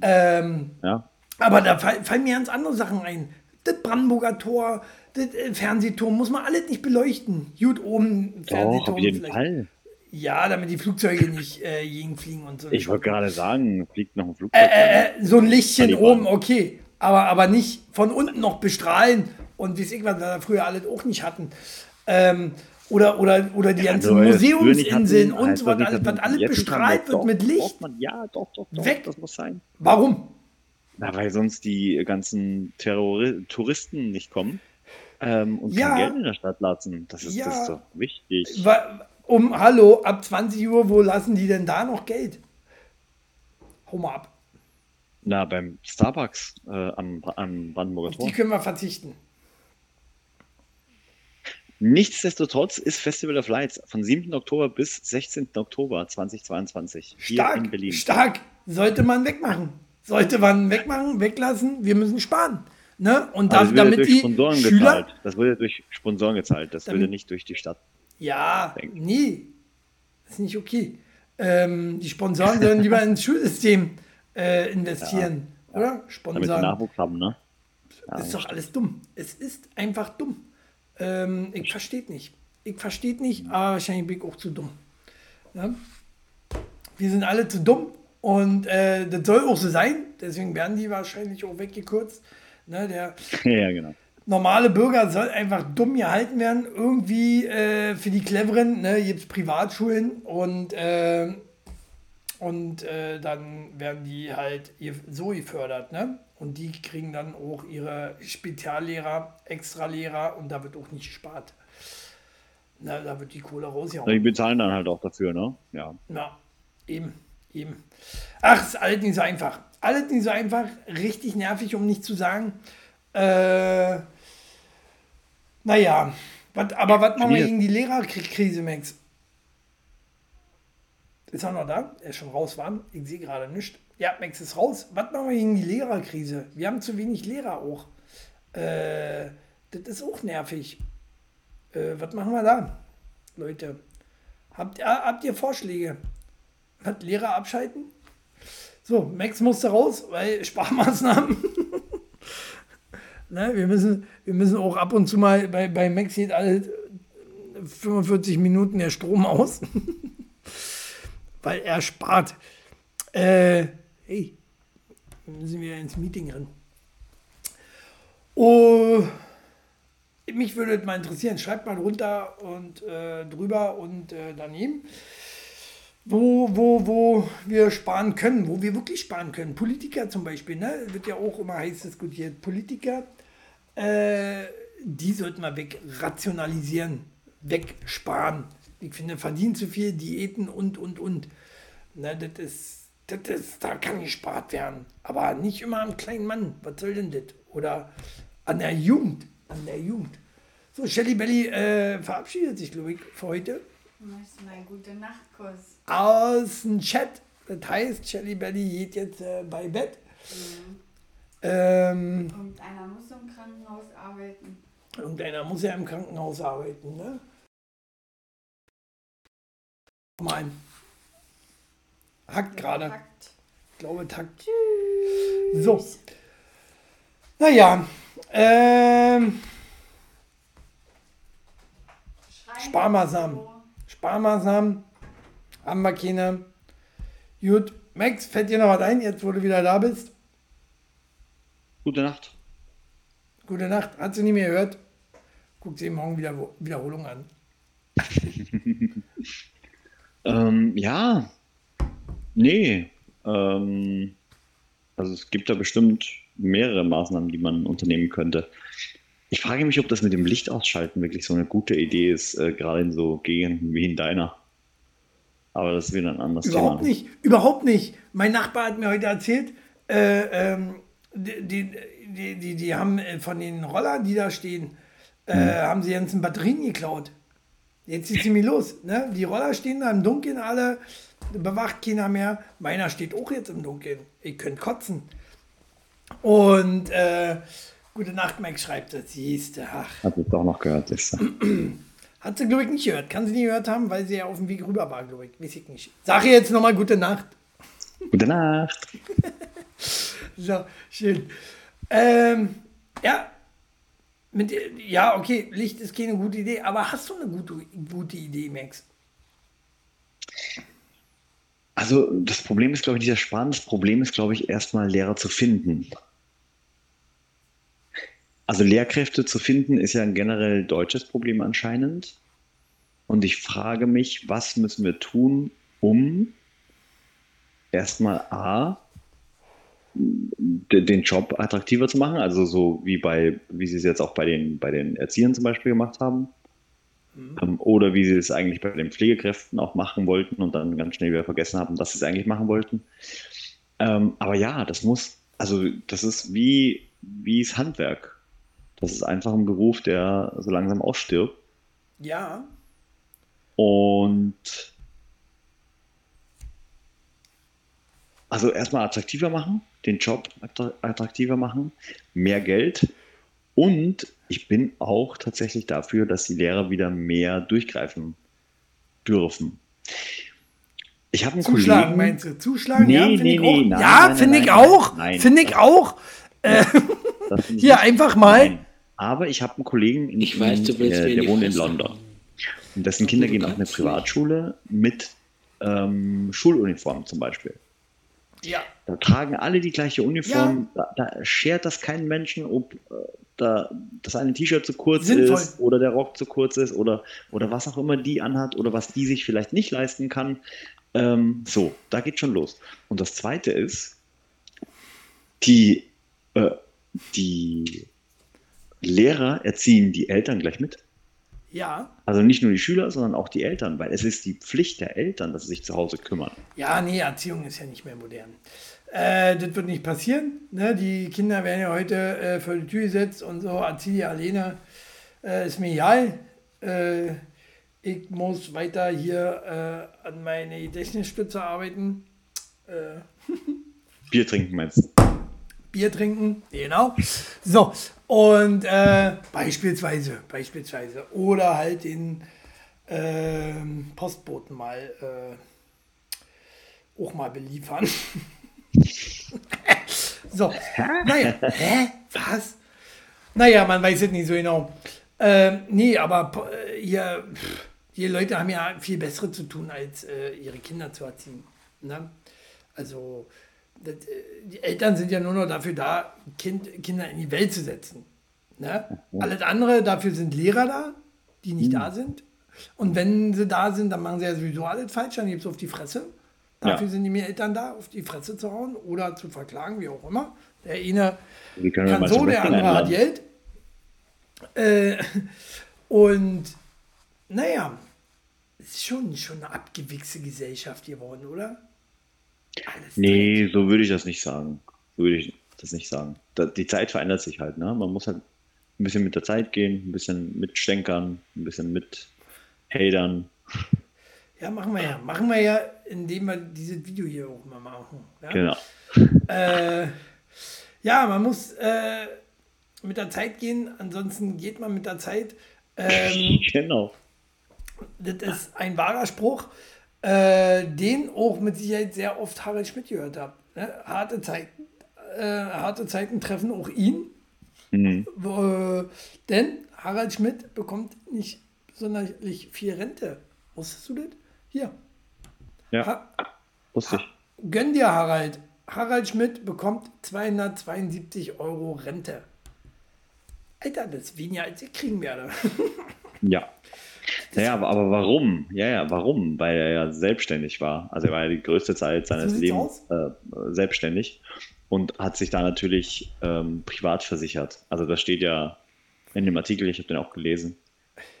Ähm, ja. aber da fall- fallen mir ganz andere Sachen ein. Das Brandenburger Tor, das äh, Fernsehturm, muss man alles nicht beleuchten. Gut, oben Doch, Fernsehturm auf jeden vielleicht. Fall. Ja, damit die Flugzeuge nicht äh, gegenfliegen und so. Ich wollte gerade sagen, fliegt noch ein Flugzeug. äh, so ein Lichtchen oben, okay. Aber, aber nicht von unten noch bestrahlen und wie es wir da früher alles auch nicht hatten. Ähm, oder, oder, oder die ganzen Also, nicht Museumsinseln hatten, und so, was alles, was alles bestrahlt wird Doch, mit Licht. Man, ja, doch, doch, doch. Weg. Das muss sein. Warum? Na, weil sonst die ganzen Terrori Touristen nicht kommen ähm, und Ja. kein Geld in der Stadt lassen. Das ist, Ja. das ist doch wichtig. Um, hallo, ab 20 Uhr, wo lassen die denn da noch Geld? Hau mal ab. Na, beim Starbucks äh, am, am Brandenburger Auf Tor. die können wir verzichten. Nichtsdestotrotz ist Festival of Lights von 7. Oktober bis 16. Oktober 2022 hier in Stark, Berlin. stark. Sollte man wegmachen. Sollte man wegmachen, weglassen. Wir müssen sparen. Ne? Und das ja damit durch die Sponsoren Schüler, gezahlt. Das wurde durch Sponsoren gezahlt. Das Damit- würde nicht durch die Stadt. Ja, Denk. nee, das ist nicht okay. Ähm, die Sponsoren sollen lieber ins Schulsystem äh, investieren, oder? Damit sie Sponsoren. Nachwuchs haben, ne? Das ist doch alles dumm. Es ist einfach dumm. Ähm, ich verstehe nicht. Ich verstehe nicht, aber wahrscheinlich bin ich auch zu dumm. Ja? Wir sind alle zu dumm und äh, das soll auch so sein. Deswegen werden die wahrscheinlich auch weggekürzt. Ne, der, ja, genau. normale Bürger soll einfach dumm gehalten werden. Irgendwie äh, für die Cleveren ne, gibt es Privatschulen und, äh, und äh, dann werden die halt so gefördert. Ne? Und die kriegen dann auch ihre Speziallehrer, Extralehrer und da wird auch nicht gespart. Na, da wird die Kohle Die rausgehauen. bezahlen dann halt auch dafür, ne? Ja. Ja, eben, eben. Ach, ist alles nicht so einfach. Alles nicht so einfach, richtig nervig, um nicht zu sagen. Äh, naja, wat, aber was machen wir gegen die Lehrerkrise, Max? Ist er noch da? Er ist schon raus, war? Ich sehe gerade nichts. Ja, Max ist raus. Was machen wir gegen die Lehrerkrise? Wir haben zu wenig Lehrer auch. Äh, das ist auch nervig. Äh, was machen wir da, Leute? Habt, habt ihr Vorschläge? Hat Lehrer abschalten? So, Max musste raus, weil Sparmaßnahmen. ne, wir, müssen, wir müssen auch ab und zu mal, bei, bei Max geht alle 45 Minuten der Strom aus. weil er spart. Äh, hey, müssen wir ins Meeting rennen. Oh, mich würde mal interessieren, schreibt mal runter und äh, drüber und äh, daneben, wo, wo, wo wir sparen können, wo wir wirklich sparen können. Politiker zum Beispiel, ne? wird ja auch immer heiß diskutiert. Politiker, äh, die sollten wir wegrationalisieren, wegsparen. Ich finde, verdienen zu viel, Diäten und, und, und. Ne, das ist, das ist, da kann gespart werden. Aber nicht immer am kleinen Mann. Was soll denn das? Oder an der Jugend. An der Jugend. So, Shelly Belly äh, verabschiedet sich, glaube ich, für heute. Möchtest du einen gute Nachtkuss? Aus dem Chat. Das heißt, Shelly Belly geht jetzt äh, bei Bett. Mhm. Ähm, Und einer muss im Krankenhaus arbeiten. irgendeiner muss ja im Krankenhaus arbeiten, ne? Mein. Hackt gerade. Ich glaube, Takt. So. Naja. Ähm, Sparmaßnahmen. Sparmaßnahmen haben wir keine. Gut. Max, fällt dir noch was ein, jetzt wo du wieder da bist? Gute Nacht. Gute Nacht. Hat sie nicht mehr gehört? Guckt sie morgen wieder Wiederholung an. Ähm, ja, nee. Ähm, also es gibt da bestimmt mehrere Maßnahmen, die man unternehmen könnte. Ich frage mich, ob das mit dem Licht ausschalten wirklich so eine gute Idee ist, äh, gerade in so Gegenden wie in deiner. Aber das ist wieder ein anderes Überhaupt Thema. nicht, überhaupt nicht. Mein Nachbar hat mir heute erzählt, äh, ähm, die, die, die, die, die haben äh, von den Rollern, die da stehen, äh, haben sie ganzen Batterien geklaut. Jetzt ist ziemlich los. Ne? Die Roller stehen da im Dunkeln alle, bewacht keiner mehr. Meiner steht auch jetzt im Dunkeln. Ihr könnt kotzen. Und äh, gute Nacht, Max schreibt das. Siehst du, ach. Hat es doch noch gehört. Ist. Hat sie, glaube ich, nicht gehört. Kann sie nicht gehört haben, weil sie ja auf dem Weg rüber war, glaube ich. Weiß ich nicht. Sag ihr jetzt nochmal gute Nacht. Gute Nacht. So, schön. Ähm, ja, mit, ja, okay, Licht ist keine gute Idee, aber hast du eine gute, gute Idee, Max? Also das Problem ist, glaube ich, dieser Sparen, das Problem ist, glaube ich, erstmal Lehrer zu finden. Also Lehrkräfte zu finden, ist ja ein generell deutsches Problem anscheinend. Und ich frage mich, was müssen wir tun, um erstmal A, de- den Job attraktiver zu machen, also so wie bei, wie sie es jetzt auch bei den, bei den Erziehern zum Beispiel gemacht haben. Ähm, Oder wie sie es eigentlich bei den Pflegekräften auch machen wollten und dann ganz schnell wieder vergessen haben, dass sie es eigentlich machen wollten. Ähm, aber ja, das muss, also das ist wie, wie das Handwerk. Das ist einfach ein Beruf, der so langsam ausstirbt. Ja, Und also erstmal attraktiver machen, den Job attra- attraktiver machen, mehr Geld. Und ich bin auch tatsächlich dafür, dass die Lehrer wieder mehr durchgreifen dürfen. Ich habe einen zuschlagen, Kollegen, meinst du? Zuschlagen, Nee, ja, finde nee, ich nee, auch. nein, ja, finde ich auch. nein. Finde ich auch. das finde ich Hier nicht- einfach mal. Nein. Aber ich habe einen Kollegen, in, Ich weiß, du willst äh, in der wohnt in London. Und dessen Kinder gehen auf eine. Privatschule mit ähm, Schuluniform zum Beispiel. Ja, Da tragen alle die gleiche Uniform. Da, da schert das keinen Menschen, ob äh, da das eine T-Shirt zu kurz Sinnvoll. ist oder der Rock zu kurz ist oder, oder was auch immer die anhat oder was die sich vielleicht nicht leisten kann. Ähm, so, da geht schon los. Und das zweite ist, die, äh, die Lehrer erziehen die Eltern gleich mit. ja. Also nicht nur die Schüler, sondern auch die Eltern, weil es ist die Pflicht der Eltern, dass sie sich zu Hause kümmern. Ja, nee, Erziehung ist ja nicht mehr modern. Äh, das wird nicht passieren. Ne? Die Kinder werden ja heute äh, vor die Tür gesetzt und so, erziehe alleine. Äh, ist mir egal. Äh, ich muss weiter hier äh, an meine Gedächtnisstütze arbeiten. Äh, Bier trinken meinst du? Bier trinken, genau. So, und äh, beispielsweise, beispielsweise, oder halt den ähm, Postboten mal äh, auch mal beliefern. so, naja, hä? Was? Naja, man weiß es nicht so genau. Ähm, nee, aber äh, hier, die Leute haben ja viel Bessere zu tun, als äh, ihre Kinder zu erziehen. Ne? Also äh, die Eltern sind ja nur noch dafür da, kind, Kinder in die Welt zu setzen. Ne? Alles andere, dafür sind Lehrer da, die nicht da sind. Und wenn sie da sind, dann machen sie ja sowieso alles falsch, dann gibt es auf die Fresse. Dafür Ja. sind die mir Eltern da, auf die Fresse zu hauen oder zu verklagen, wie auch immer. Der eine kann so, der andere hat. Geld. Äh, und naja, es ist schon, schon eine abgewichste Gesellschaft geworden, oder? Alles Nee, so würde ich das nicht sagen. So würde ich das nicht sagen. Da, die Zeit verändert sich halt, ne? Man muss halt ein bisschen mit der Zeit gehen, ein bisschen mitstänkern, ein bisschen mit Hatern. Ja, machen wir ja. Machen wir ja, indem wir dieses Video hier auch mal machen. Ja, Genau. äh, ja man muss äh, mit der Zeit gehen, ansonsten geht man mit der Zeit. Ähm, genau. das ist ein wahrer Spruch, äh, den auch mit Sicherheit sehr oft Harald Schmidt gehört hat. Ne? Harte Zeiten, äh, harte Zeiten treffen auch ihn. Mhm. Äh, denn Harald Schmidt bekommt nicht sonderlich viel Rente. Wusstest du das? Hier. Ja, Ha wusste ich. Gönn dir, Harald. Harald Schmidt bekommt 272 Euro Rente. Alter, das ist weniger als ich kriegen werde. Ja. Naja, aber, aber warum? Ja, ja, warum? Weil er ja selbstständig war. Also er war ja die größte Zeit seines Lebens äh, selbstständig und hat sich da natürlich ähm, privat versichert. Also das steht ja in dem Artikel, ich habe den auch gelesen.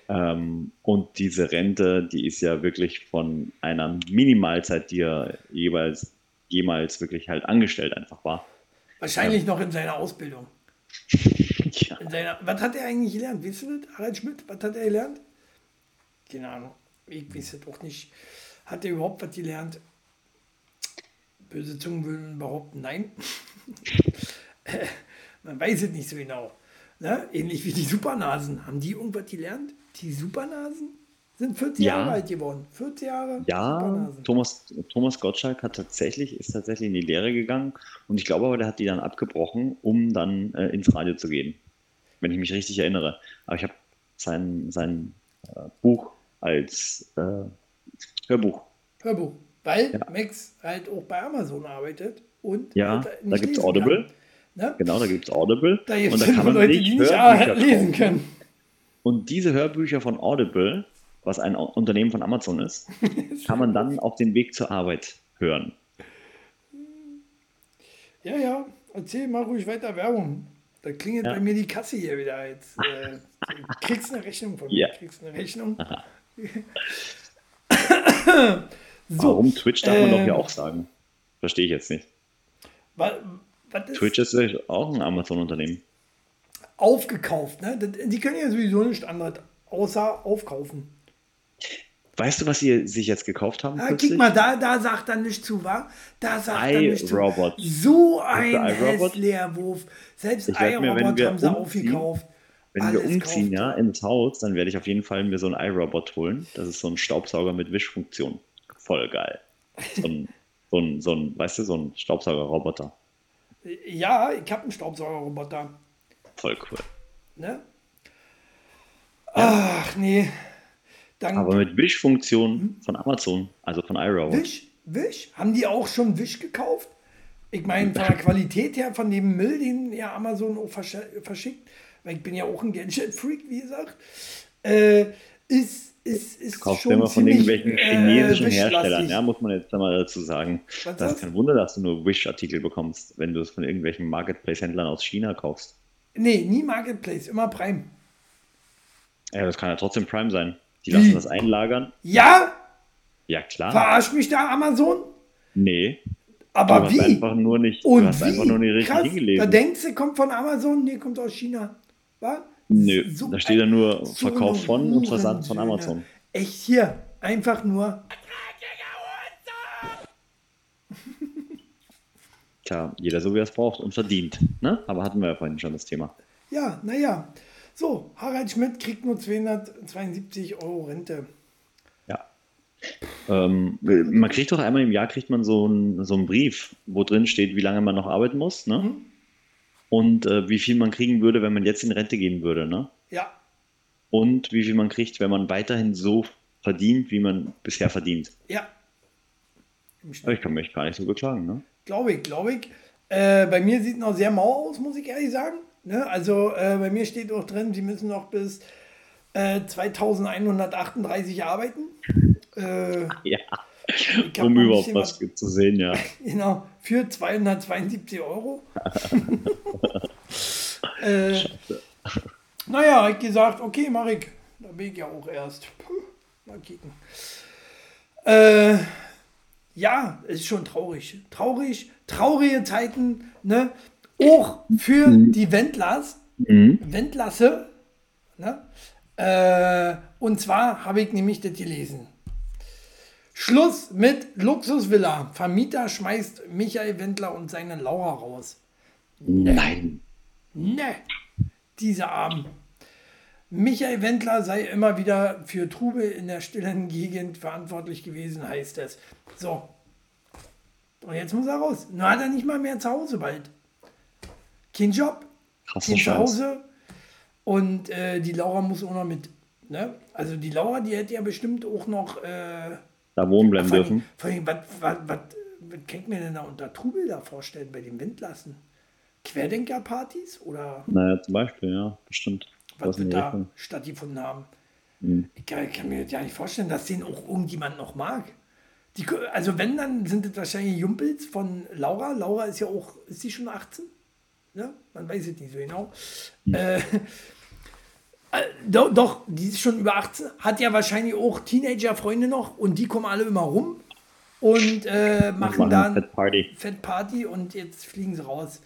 Ähm, und diese Rente, die ist ja wirklich von einer Minimalzeit, die er jeweils jemals wirklich halt angestellt einfach war. Wahrscheinlich noch in seiner Ausbildung. Ja. In seiner, was hat er eigentlich gelernt? Weißt du das? Harald Schmidt, was hat er gelernt? Keine Ahnung. Ich weiß es auch nicht. Hat er überhaupt was gelernt? Böse Zungen würden behaupten, nein. Äh, Man weiß es nicht so genau. Ne? Ähnlich wie die Supernasen. Haben die irgendwas gelernt? Die Supernasen sind 40 Ja. Jahre alt geworden. 40 Jahre Ja, Supernasen. Thomas, Thomas Gottschalk hat tatsächlich, ist tatsächlich in die Lehre gegangen und ich glaube aber, der hat die dann abgebrochen, um dann äh, ins Radio zu gehen. Wenn ich mich richtig erinnere. Aber ich habe sein, sein äh, Buch als äh, Hörbuch. Hörbuch. Weil Ja. Max halt auch bei Amazon arbeitet und Ja, halt da gibt es Audible. Ne? Genau, da gibt es Audible. Da und da kann man Leute, sich die nicht Hörbücher lesen können. Und diese Hörbücher von Audible, was ein Unternehmen von Amazon ist, kann man dann auf dem Weg zur Arbeit hören. Ja, ja, erzähl mal ruhig weiter Werbung. Da klingelt Ja. bei mir die Kasse hier wieder jetzt. Äh, du kriegst eine Rechnung von mir. Ja. Kriegst eine Rechnung. so, Warum Twitch darf man doch ähm, ja auch sagen. Verstehe ich jetzt nicht. wa- was ist Twitch ist ja auch ein Amazon-Unternehmen. aufgekauft? Ne? Die können ja sowieso nicht anders außer aufkaufen. Weißt du, was sie sich jetzt gekauft haben? Ah, kürzlich? kick mal, da, da sagt er nicht zu, wa? Da sagt er nicht zu. iRobot. So ein iRobot? Hässleerwurf. Selbst iRobot haben sie aufgekauft. Wenn wir Alles umziehen, kauft. ja, ins Haus, dann werde ich auf jeden Fall mir so einen iRobot holen. Das ist so ein Staubsauger mit Wischfunktion. Voll geil. So ein, so ein, so ein weißt du, so ein Staubsaugerroboter. Ja, ich habe einen Staubsaugerroboter. Voll cool. Ne? Ach, nee. Dann Aber mit Wischfunktion von Amazon, also von iRobot. Wisch, Wisch? Haben die auch schon Wisch gekauft? Ich meine, von der Qualität her, von dem Müll, den ja Amazon verschickt, weil ich bin ja auch ein Gadget-Freak, wie gesagt, äh, ist, ist, ist Kaufst schon immer von irgendwelchen äh, chinesischen wischlastig. Herstellern, ja, muss man jetzt einmal dazu sagen. Was Das ist kein Wunder, dass du nur Wish-Artikel bekommst, wenn du es von irgendwelchen Marketplace-Händlern aus China kaufst. Nee, nie Marketplace, immer Prime. Ja, das kann ja trotzdem Prime sein. Die Wie? lassen das einlagern. Ja? Ja, klar. Verarscht mich da Amazon? Nee, Aber du hast wie? einfach nur nicht, Und du hast wie? einfach nur nicht richtig Krass, da hingelesen. denkst du, kommt von Amazon? Nee, kommt aus China. Was? Nö, So da steht ja ein- nur so Verkauf von und Versand von. Amazon. Echt hier, einfach nur. Tja, jeder so wie er es braucht und verdient. Ne? Aber hatten wir ja vorhin schon das Thema. Ja, naja. So, Harald Schmidt kriegt nur 272 Euro Rente. Ja. Ähm, man kriegt doch einmal im Jahr kriegt man so einen so einen Brief, wo drin steht, wie lange man noch arbeiten muss, ne? Mhm. Und äh, wie viel man kriegen würde, wenn man jetzt in Rente gehen würde, ne? Ja, Und wie viel man kriegt, wenn man weiterhin so verdient, wie man bisher verdient. Ja. Ich kann mich gar nicht so beklagen, ne? Glaube ich, glaube ich. Äh, bei mir sieht noch sehr mau aus, muss ich ehrlich sagen. Ne? Also äh, bei mir steht auch drin, sie müssen noch bis äh, 2138 arbeiten. Äh, Ja. Um überhaupt was zu sehen, ja. Genau, für 272 Euro. äh, naja, ich gesagt, okay, mach ich. Da bin ich ja auch erst. Mal kicken. Äh, ja, es ist schon traurig. Traurig, traurige Zeiten, ne? Auch für die Wendlers, Wendlasse, ne? Äh, und zwar habe ich nämlich das gelesen. Schluss mit Luxusvilla. Vermieter schmeißt Michael Wendler und seine Laura raus. Nein. Ne, diese Armen. Michael Wendler sei immer wieder für Trubel in der stillen Gegend verantwortlich gewesen, heißt es. So. Und jetzt muss er raus. Nur hat er nicht mal mehr zu Hause bald. Kein Job, kein Scheiß. Zuhause. Und äh, die Laura muss auch noch mit. Ne? Also die Laura, die hätte ja bestimmt auch noch. Äh, Da wohnen bleiben vor allem- dürfen. Vor allem, was, was, was, was kann ich mir denn da unter Trubel da vorstellen bei den Windlassen? Querdenkerpartys oder Naja, zum Beispiel, ja, bestimmt. was wir da Richtung. stattgefunden haben? Mhm. Ich kann, ich kann mir das ja nicht vorstellen, dass den auch irgendjemand noch mag. Die, also wenn, dann sind das wahrscheinlich Jumpels von Laura. Laura ist ja auch, ist sie schon 18? Ne? Man weiß es nicht so genau. Äh, äh, doch, doch, die ist schon über 18, hat ja wahrscheinlich auch Teenager-Freunde noch und die kommen alle immer rum und äh, machen Machen dann Fat Party. Fett Party und jetzt fliegen sie raus.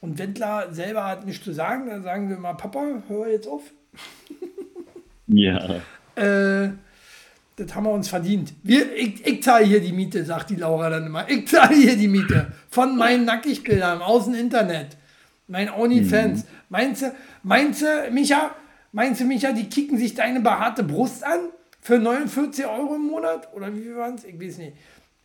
Und Wendler selber hat nichts zu sagen, dann sagen wir mal, Papa, hör jetzt auf. Ja. Äh, das haben wir uns verdient. Wir, ich, ich zahle hier die Miete, sagt die Laura dann immer. Ich zahle hier die Miete von meinen Nackigbildern aus dem Internet. Mein OnlyFans. Meinst du, meinst du, Micha, meinst du, Micha, die kicken sich deine behaarte Brust an für 49 Euro im Monat? Oder wie viel waren es? Ich weiß nicht.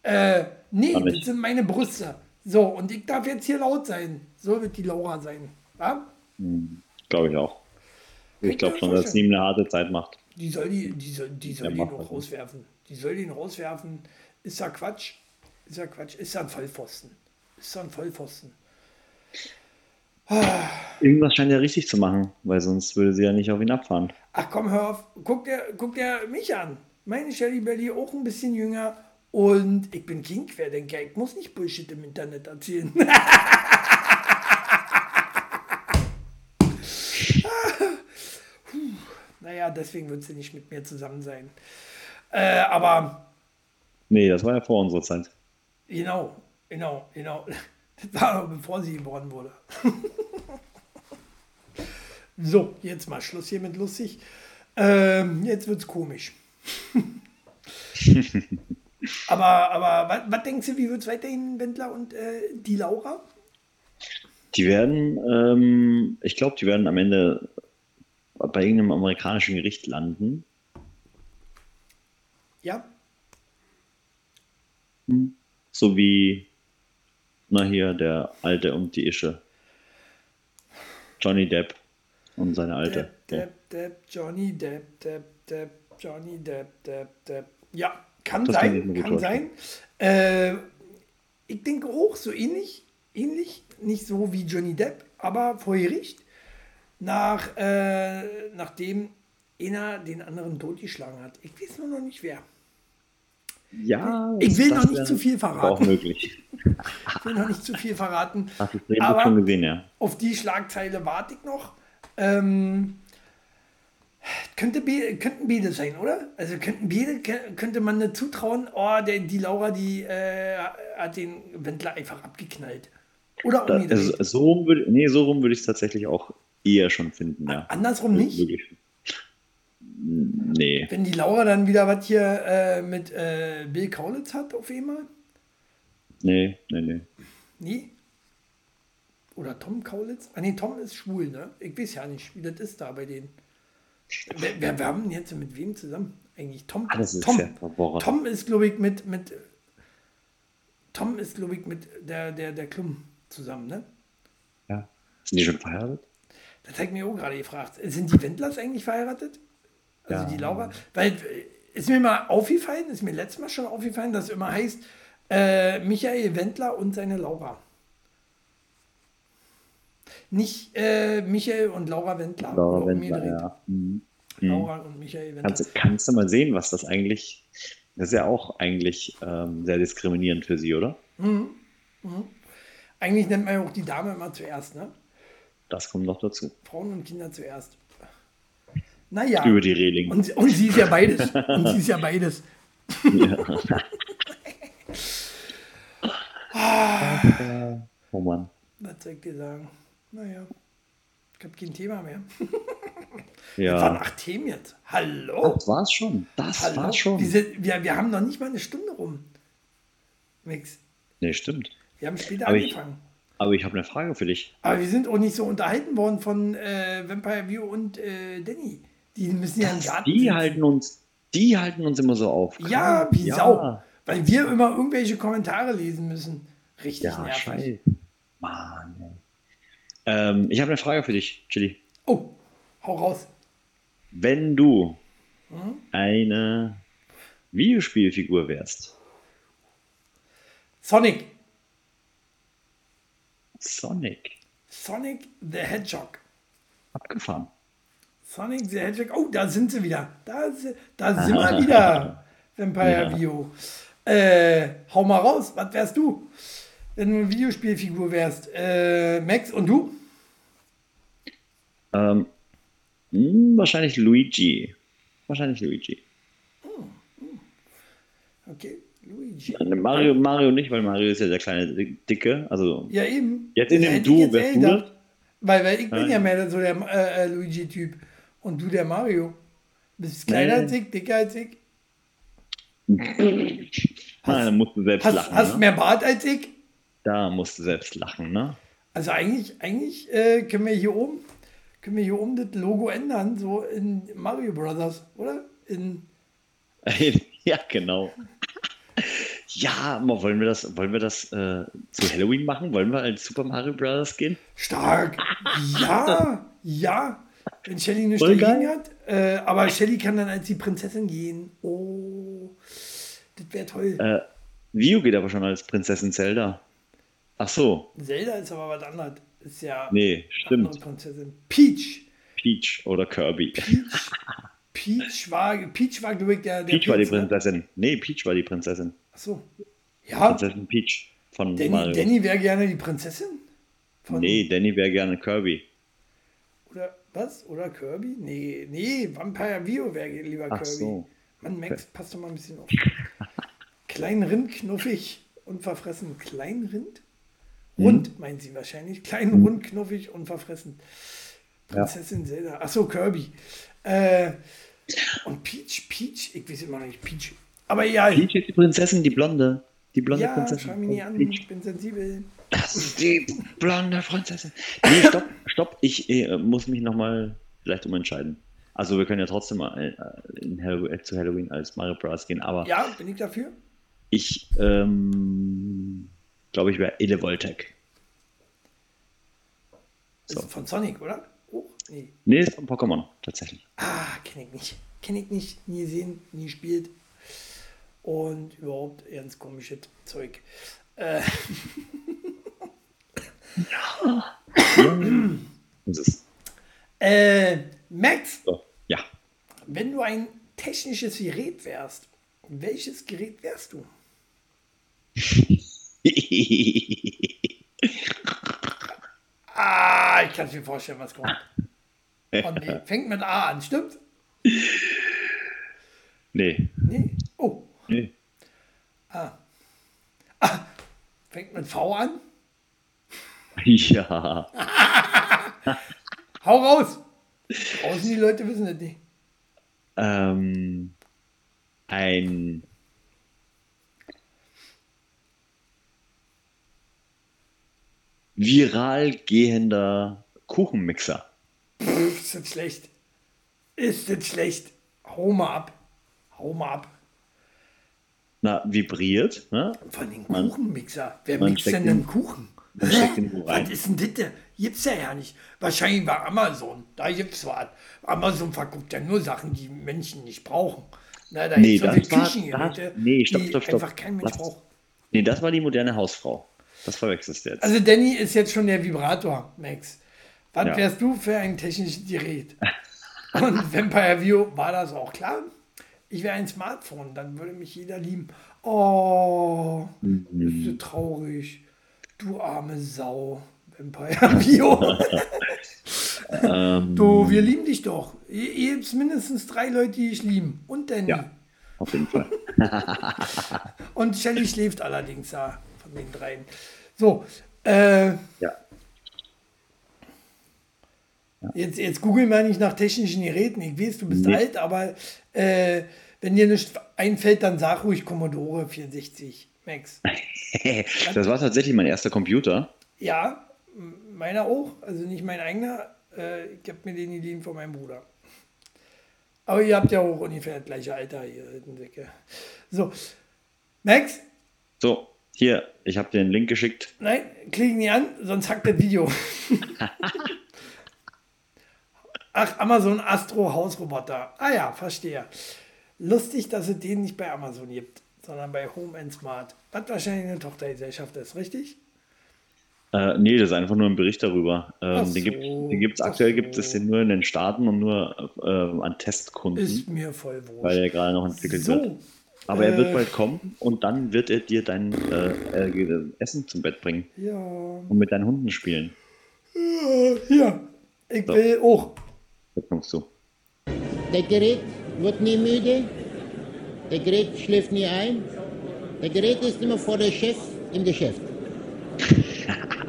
Äh, nee, das sind meine Brüste. So, und ich darf jetzt hier laut sein. So wird die Laura sein. Ja? Glaube ich auch. Ich glaube schon, dass sie ihm eine harte Zeit macht. Die soll die, die soll, die soll macht noch rauswerfen. Die soll den rauswerfen. Ist ja Quatsch. Ist ja Quatsch. Ist ja ein Vollpfosten. Ist ja ein Vollpfosten. Irgendwas scheint er richtig zu machen, weil sonst würde sie ja nicht auf ihn abfahren. Ach komm, hör auf. Guck dir, guck dir mich an. Meine Shelly Belly auch ein bisschen jünger. Und ich bin kein Querdenker. Ich muss nicht Bullshit im Internet erzählen. Naja, deswegen wird sie nicht mit mir zusammen sein. Äh, aber Nee, das war ja vor unserer Zeit. Genau, genau, genau. War aber bevor sie geboren wurde. so, jetzt mal Schluss hier mit lustig. Ähm, jetzt wird's komisch. aber, aber was, denkst du, wie wird's weiterhin, Wendler und äh, die Laura? Die werden, ähm, ich glaube, die werden am Ende bei irgendeinem amerikanischen Gericht landen. Ja, So wie, na hier, der Alte und die Ische. Johnny Depp und seine Alte. Depp, Depp, Depp, Johnny Depp, Depp, Depp, Johnny Depp, Depp, Depp. Ja, kann Das sein, kann sein. Äh, ich denke auch so ähnlich, ähnlich, nicht so wie Johnny Depp, aber vor Gericht, nach, äh, nachdem einer den anderen totgeschlagen hat. Ich weiß nur noch nicht wer. Ja, Ich will noch nicht zu viel verraten. Auch möglich. Ich will noch nicht zu viel verraten. Hast du das Drehbuch Aber- schon gesehen, ja? Auf die Schlagzeile warte ich noch. Ähm, könnte be könnten beide sein, oder? Also könnten beide, kö- könnte man nicht zutrauen, oh, der, die Laura, die äh, hat den Wendler einfach abgeknallt. Oder Da, also, so rum würde nee, so rum würde ich es tatsächlich auch eher schon finden, ja. Andersrum nicht? Wirklich. Nee. Wenn die Laura dann wieder was hier äh, mit äh, Bill Kaulitz hat auf einmal? Nee, nee, nee. Nie? Oder Tom Kaulitz? Ah nee, Tom ist schwul, ne? Ich weiß ja nicht, wie das ist da bei denen. Wer, wer, wir haben jetzt mit wem zusammen? Eigentlich Tom. Alles ist Tom. sehr verworren. Tom ist, glaube ich, mit, mit Tom ist, glaube ich, mit der, der, der Klum zusammen, ne? Ja. Sind die schon verheiratet? Das hat mich auch gerade gefragt. Sind die Wendlers eigentlich verheiratet? Also Ja. die Laura? Weil äh, ist mir mal aufgefallen, ist mir letztes Mal schon aufgefallen, dass es immer heißt, äh, Michael Wendler und seine Laura. Nicht äh, Michael und Laura Wendler. Laura Wendler, ja. Mhm. Laura und Michael Wendler. Kannst, kannst du mal sehen, was das eigentlich. Das ist ja auch eigentlich ähm, sehr diskriminierend für sie, oder? Eigentlich nennt man ja auch die Dame immer zuerst, ne? Das kommt noch dazu. Frauen und Kinder zuerst. Naja. Über die Reling. Und, und sie ist ja beides. Und sie ist ja beides. Oh Mann. Was soll ich dir sagen? Naja. Ich habe kein Thema mehr. waren Ja. acht Themen jetzt. Hallo. Das war's schon. Das Hallo. war's schon. Wir, sind, wir, wir haben noch nicht mal eine Stunde rum. Mix. Nee, stimmt. Wir haben später Aber ich- angefangen. Aber ich habe eine Frage für dich. Aber wir sind auch nicht so unterhalten worden von äh, Vampire View und äh, Danny. Die müssen ja im Garten Die sitzen. halten uns, die halten uns immer so auf. Ja, wie Ja. Sau. Weil wir immer irgendwelche Kommentare lesen müssen. Richtig Ja, nervig. scheiße. Mann. Ähm, ich habe eine Frage für dich, Chili. Oh, hau raus. Wenn du Hm? eine Videospielfigur wärst, Sonic. Sonic, Sonic the Hedgehog. abgefahren. Sonic the Hedgehog. Oh, da sind sie wieder. Da, da sind wir wieder. Vampire Ja. View. Äh, hau mal raus. Was wärst du? Wenn du eine Videospielfigur wärst. Äh, Max und du? Ähm, hm, wahrscheinlich Luigi. Wahrscheinlich Luigi. Okay, Luigi. Äh, Mario, Mario nicht, weil Mario ist ja der kleine Dicke. Also Ja, eben. Jetzt in dem Du, wärst du gedacht. Weil, weil ich bin ja mehr so der äh, äh, Luigi-Typ. Und du der Mario. Bist kleiner als ich, dicker als ich. Ah, da musst du selbst Hast, lachen. hast ne? mehr Bart als ich. Da musst du selbst lachen, ne? Also eigentlich, eigentlich äh, können wir hier oben, können wir hier oben das Logo ändern, so in Mario Brothers, oder? In, ja, genau. Ja, mal, wollen wir das, wollen wir das äh, zu Halloween machen? Wollen wir als Super Mario Bros. gehen? stark. Ja, ja. Wenn Shelly nicht Voll geil. hat. Äh, aber Shelly kann dann als die Prinzessin gehen. Oh, das wäre toll. Äh, Vio geht aber schon als Prinzessin Zelda. Ach so, Zelda ist aber was anderes. Ist ja nee, eine stimmt. Prinzessin. Peach. Peach oder Kirby. Peach war, Peach war, glaube ich, der, der Peach war die ne? Prinzessin. Nee, Peach war die Prinzessin. Achso. Ja, Prinzessin Peach von Danny, Mario. Danny wäre gerne die Prinzessin? Von, Nee, Danny wäre gerne Kirby. Oder was? Oder Kirby? Nee, nee, Vampire Vio wäre lieber Ach Kirby. so. Mann, Max, passt doch mal ein bisschen auf. Klein Rind, knuffig und verfressen. Klein Rind? Hm. Rund, meint sie wahrscheinlich. Klein, rund, knuffig und verfressen. Prinzessin Zelda. Achso, Kirby. Äh, und Peach, Peach, ich weiß immer noch nicht, Peach. Aber ja, Peach ist die Prinzessin, die Blonde. Die blonde ja, Prinzessin. schau mich nicht an, Peach. ich bin sensibel. Das ist die blonde Prinzessin. Nee, stopp, stopp. Ich äh, muss mich nochmal vielleicht umentscheiden. Also wir können ja trotzdem mal äh, Halloween, äh, zu Halloween als Mario Bros. gehen, aber Ja, bin ich dafür? ich ähm, glaube, ich wäre Elevoltec. Ist von Sonic, oder? Oh, nee. Nee, ist von Pokémon, tatsächlich. Ah, kenne ich nicht. Kenne ich nicht, nie gesehen, nie gespielt. Und überhaupt ganz komisches Zeug. Äh, Das ist äh, Max, so. Ja. wenn du ein technisches Gerät wärst, welches Gerät wärst du? Ah, ich kann mir vorstellen, was kommt. Oh, nee. Fängt mit A an, stimmt? nee. Nee? Oh, nee. fängt mit V an? Ja. Hau raus! Draußen die Leute wissen das nicht. Ähm, ein viral gehender Kuchenmixer. Pff, ist das schlecht. Ist das schlecht. Hau mal ab. Hau mal ab. Na, vibriert, ne? Von den Man- Kuchenmixer. Wer mixt denn den- einen Kuchen? Man Hä? steckt den wo rein. Was ist denn das? Gibt's ja ja nicht. Wahrscheinlich bei Amazon. Da gibt's was. Amazon verkauft ja nur Sachen, die Menschen nicht brauchen. Na, da Nee, so das die war- das- nee, stopp, stopp, stopp. einfach kein Mensch braucht. Nee, das war die moderne Hausfrau. Das verwechselst du jetzt. Also Danny ist jetzt schon der Vibrator, Max. Was Ja. wärst du für ein technisches Gerät? Und Vampire View war das auch klar. Ich wäre ein Smartphone, dann würde mich jeder lieben. Oh, bist du traurig. Du arme Sau. Vampire View. ähm, du, wir lieben dich doch. Ihr, ihr habt mindestens drei Leute, die ich lieben. Und Danny. ja, auf jeden Fall. Und Shelly schläft allerdings da von den dreien. So, äh, Ja. Jetzt, jetzt google mal nicht nach technischen Geräten. Ich weiß, du bist Nee. alt, aber äh, wenn dir nichts einfällt, dann sag ruhig Commodore 64 Max. das war tatsächlich mein erster Computer. Ja, meiner auch. Also nicht mein eigener. Äh, ich habe mir den geliehen von meinem Bruder. Aber ihr habt ja auch ungefähr das gleiche Alter, Säcke. So, Max, So, hier, ich habe dir einen Link geschickt. Nein, klick nie an, sonst hackt das Video. Ach, Amazon Astro Hausroboter. Ah ja, verstehe. Lustig, dass es den nicht bei Amazon gibt, sondern bei Home and Smart. Was wahrscheinlich eine Tochtergesellschaft ist, richtig? Äh, nee, das ist einfach nur ein Bericht darüber. Ähm, den gibt so, den gibt's ach aktuell so. gibt es den nur in den Staaten und nur äh, an Testkunden, Ist mir voll wurscht. weil er gerade noch entwickelt wird. so, Aber er wird äh, bald kommen und dann wird er dir dein äh, äh, Essen zum Bett bringen ja, und mit deinen Hunden spielen. hier, ich So. will auch. Jetzt kommst du. Der Gerät wird nie müde, der Gerät schläft nie ein, der Gerät ist immer vor der Chef im Geschäft.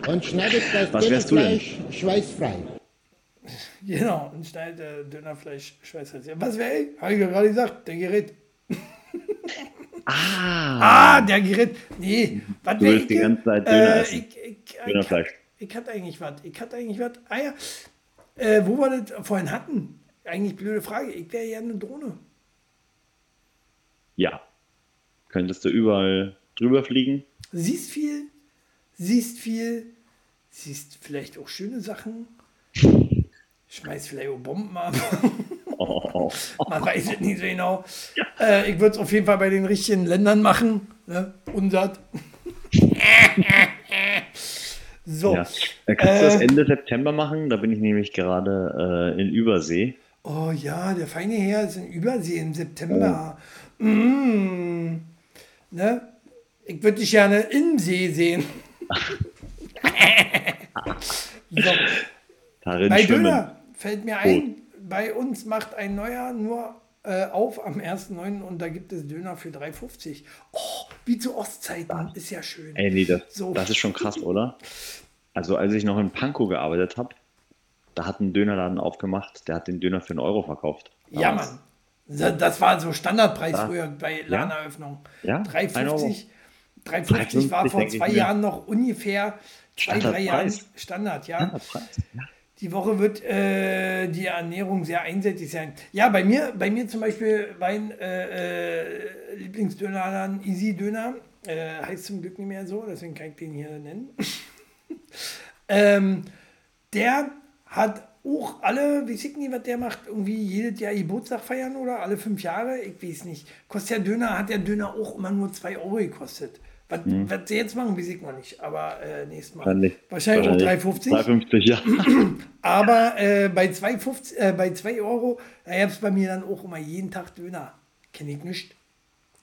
Und schneidet das Was wärst du denn? Fleisch schweißfrei. Genau, und schneidet äh, Dönerfleisch, Schweißholz. Was wäre ich? Habe ich ja gerade gesagt, der Gerät. Ah! Ah, der Gerät. Nee, was Du willst die ich? ganze Zeit Döner Äh, essen. ich, ich, ich, Dönerfleisch. Ich hatte eigentlich was. Ich hatte eigentlich was. Ah ja, äh, wo wir das vorhin hatten. Eigentlich blöde Frage. Ich wäre ja eine Drohne. Ja. Könntest du überall drüber fliegen? Siehst viel, siehst viel, siehst vielleicht auch schöne Sachen. Schmeißt vielleicht auch Bomben ab. Oh, Man weiß es nicht so genau. Äh, ich würde es auf jeden Fall bei den richtigen Ländern machen. Ne? Unsat. so. ja. Äh, Kannst du das Äh, Ende September machen? Da bin ich nämlich gerade äh, in Übersee. Oh ja, der feine Herr ist in Übersee im September. Mm. Ne? Ich würde dich gerne im See sehen. so, Darin bei schwimmen. Döner fällt mir ein, bei uns macht ein neuer nur äh, auf am 1.9. und da gibt es Döner für 3,50. Oh, wie zu Ostzeiten, ist ja schön. Ey, nee, das, So. das ist schon krass, oder? Also, als ich noch in Pankow gearbeitet habe, da hat ein Dönerladen aufgemacht, der hat den Döner für einen Euro verkauft. Ja. Mann. Da- Das war so Standardpreis Ja. früher bei Ladeneröffnung. Ja, ein Euro. 3,50 3,50 war 3,50 vor zwei. Jahren noch ungefähr zwei, drei Jahren. Standard, ja. Standardpreis. Ja. Die Woche wird äh, die Ernährung sehr einseitig sein. Ja, bei mir, bei mir zum Beispiel mein äh, äh, Lieblingsdönerladen Easy Döner äh, heißt zum Glück nicht mehr so, deswegen kann ich den hier nennen. ähm, der hat auch alle, wie ich nicht, was der macht, irgendwie jedes Jahr Geburtstag feiern oder alle fünf Jahre, ich weiß nicht. Kostet der Döner, hat der Döner auch immer nur 2 Euro gekostet. Was, was sie jetzt machen, weiß ich noch nicht, aber äh, nächstes Mal. Wahrscheinlich, Wahrscheinlich auch 3,50. 3,50, ja. Aber äh, bei 2,50 äh, bei 2 Euro, da gab es bei mir dann auch immer jeden Tag Döner. Kenne ich nicht.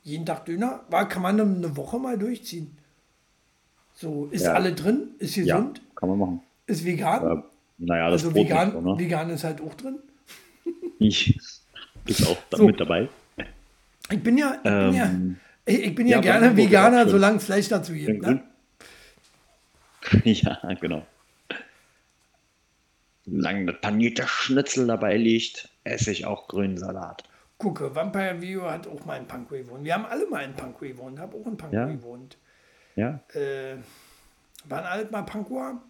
Jeden Tag Döner, war, kann man eine Woche mal durchziehen. So, ist Ja. alle drin, ist ja, gesund, kann man machen. ist vegan. Äh, naja, das also Brot vegan, nicht so, ne? vegan ist halt auch drin. Ich ist auch So. mit dabei. Ich bin ja, ich bin ja, Ähm, ich, ich bin ja, ja, gerne Veganer, solange es Fleisch dazu gibt. Ne? ja, genau. Solange das panierte Schnitzel dabei liegt, esse ich auch grünen Salat. Gucke, Vampire View hat auch mal in Pankow gewohnt. Wir haben alle mal in Pankow gewohnt, habe auch in Pankow Ja. gewohnt. Ja, äh, waren alle mal Pankower,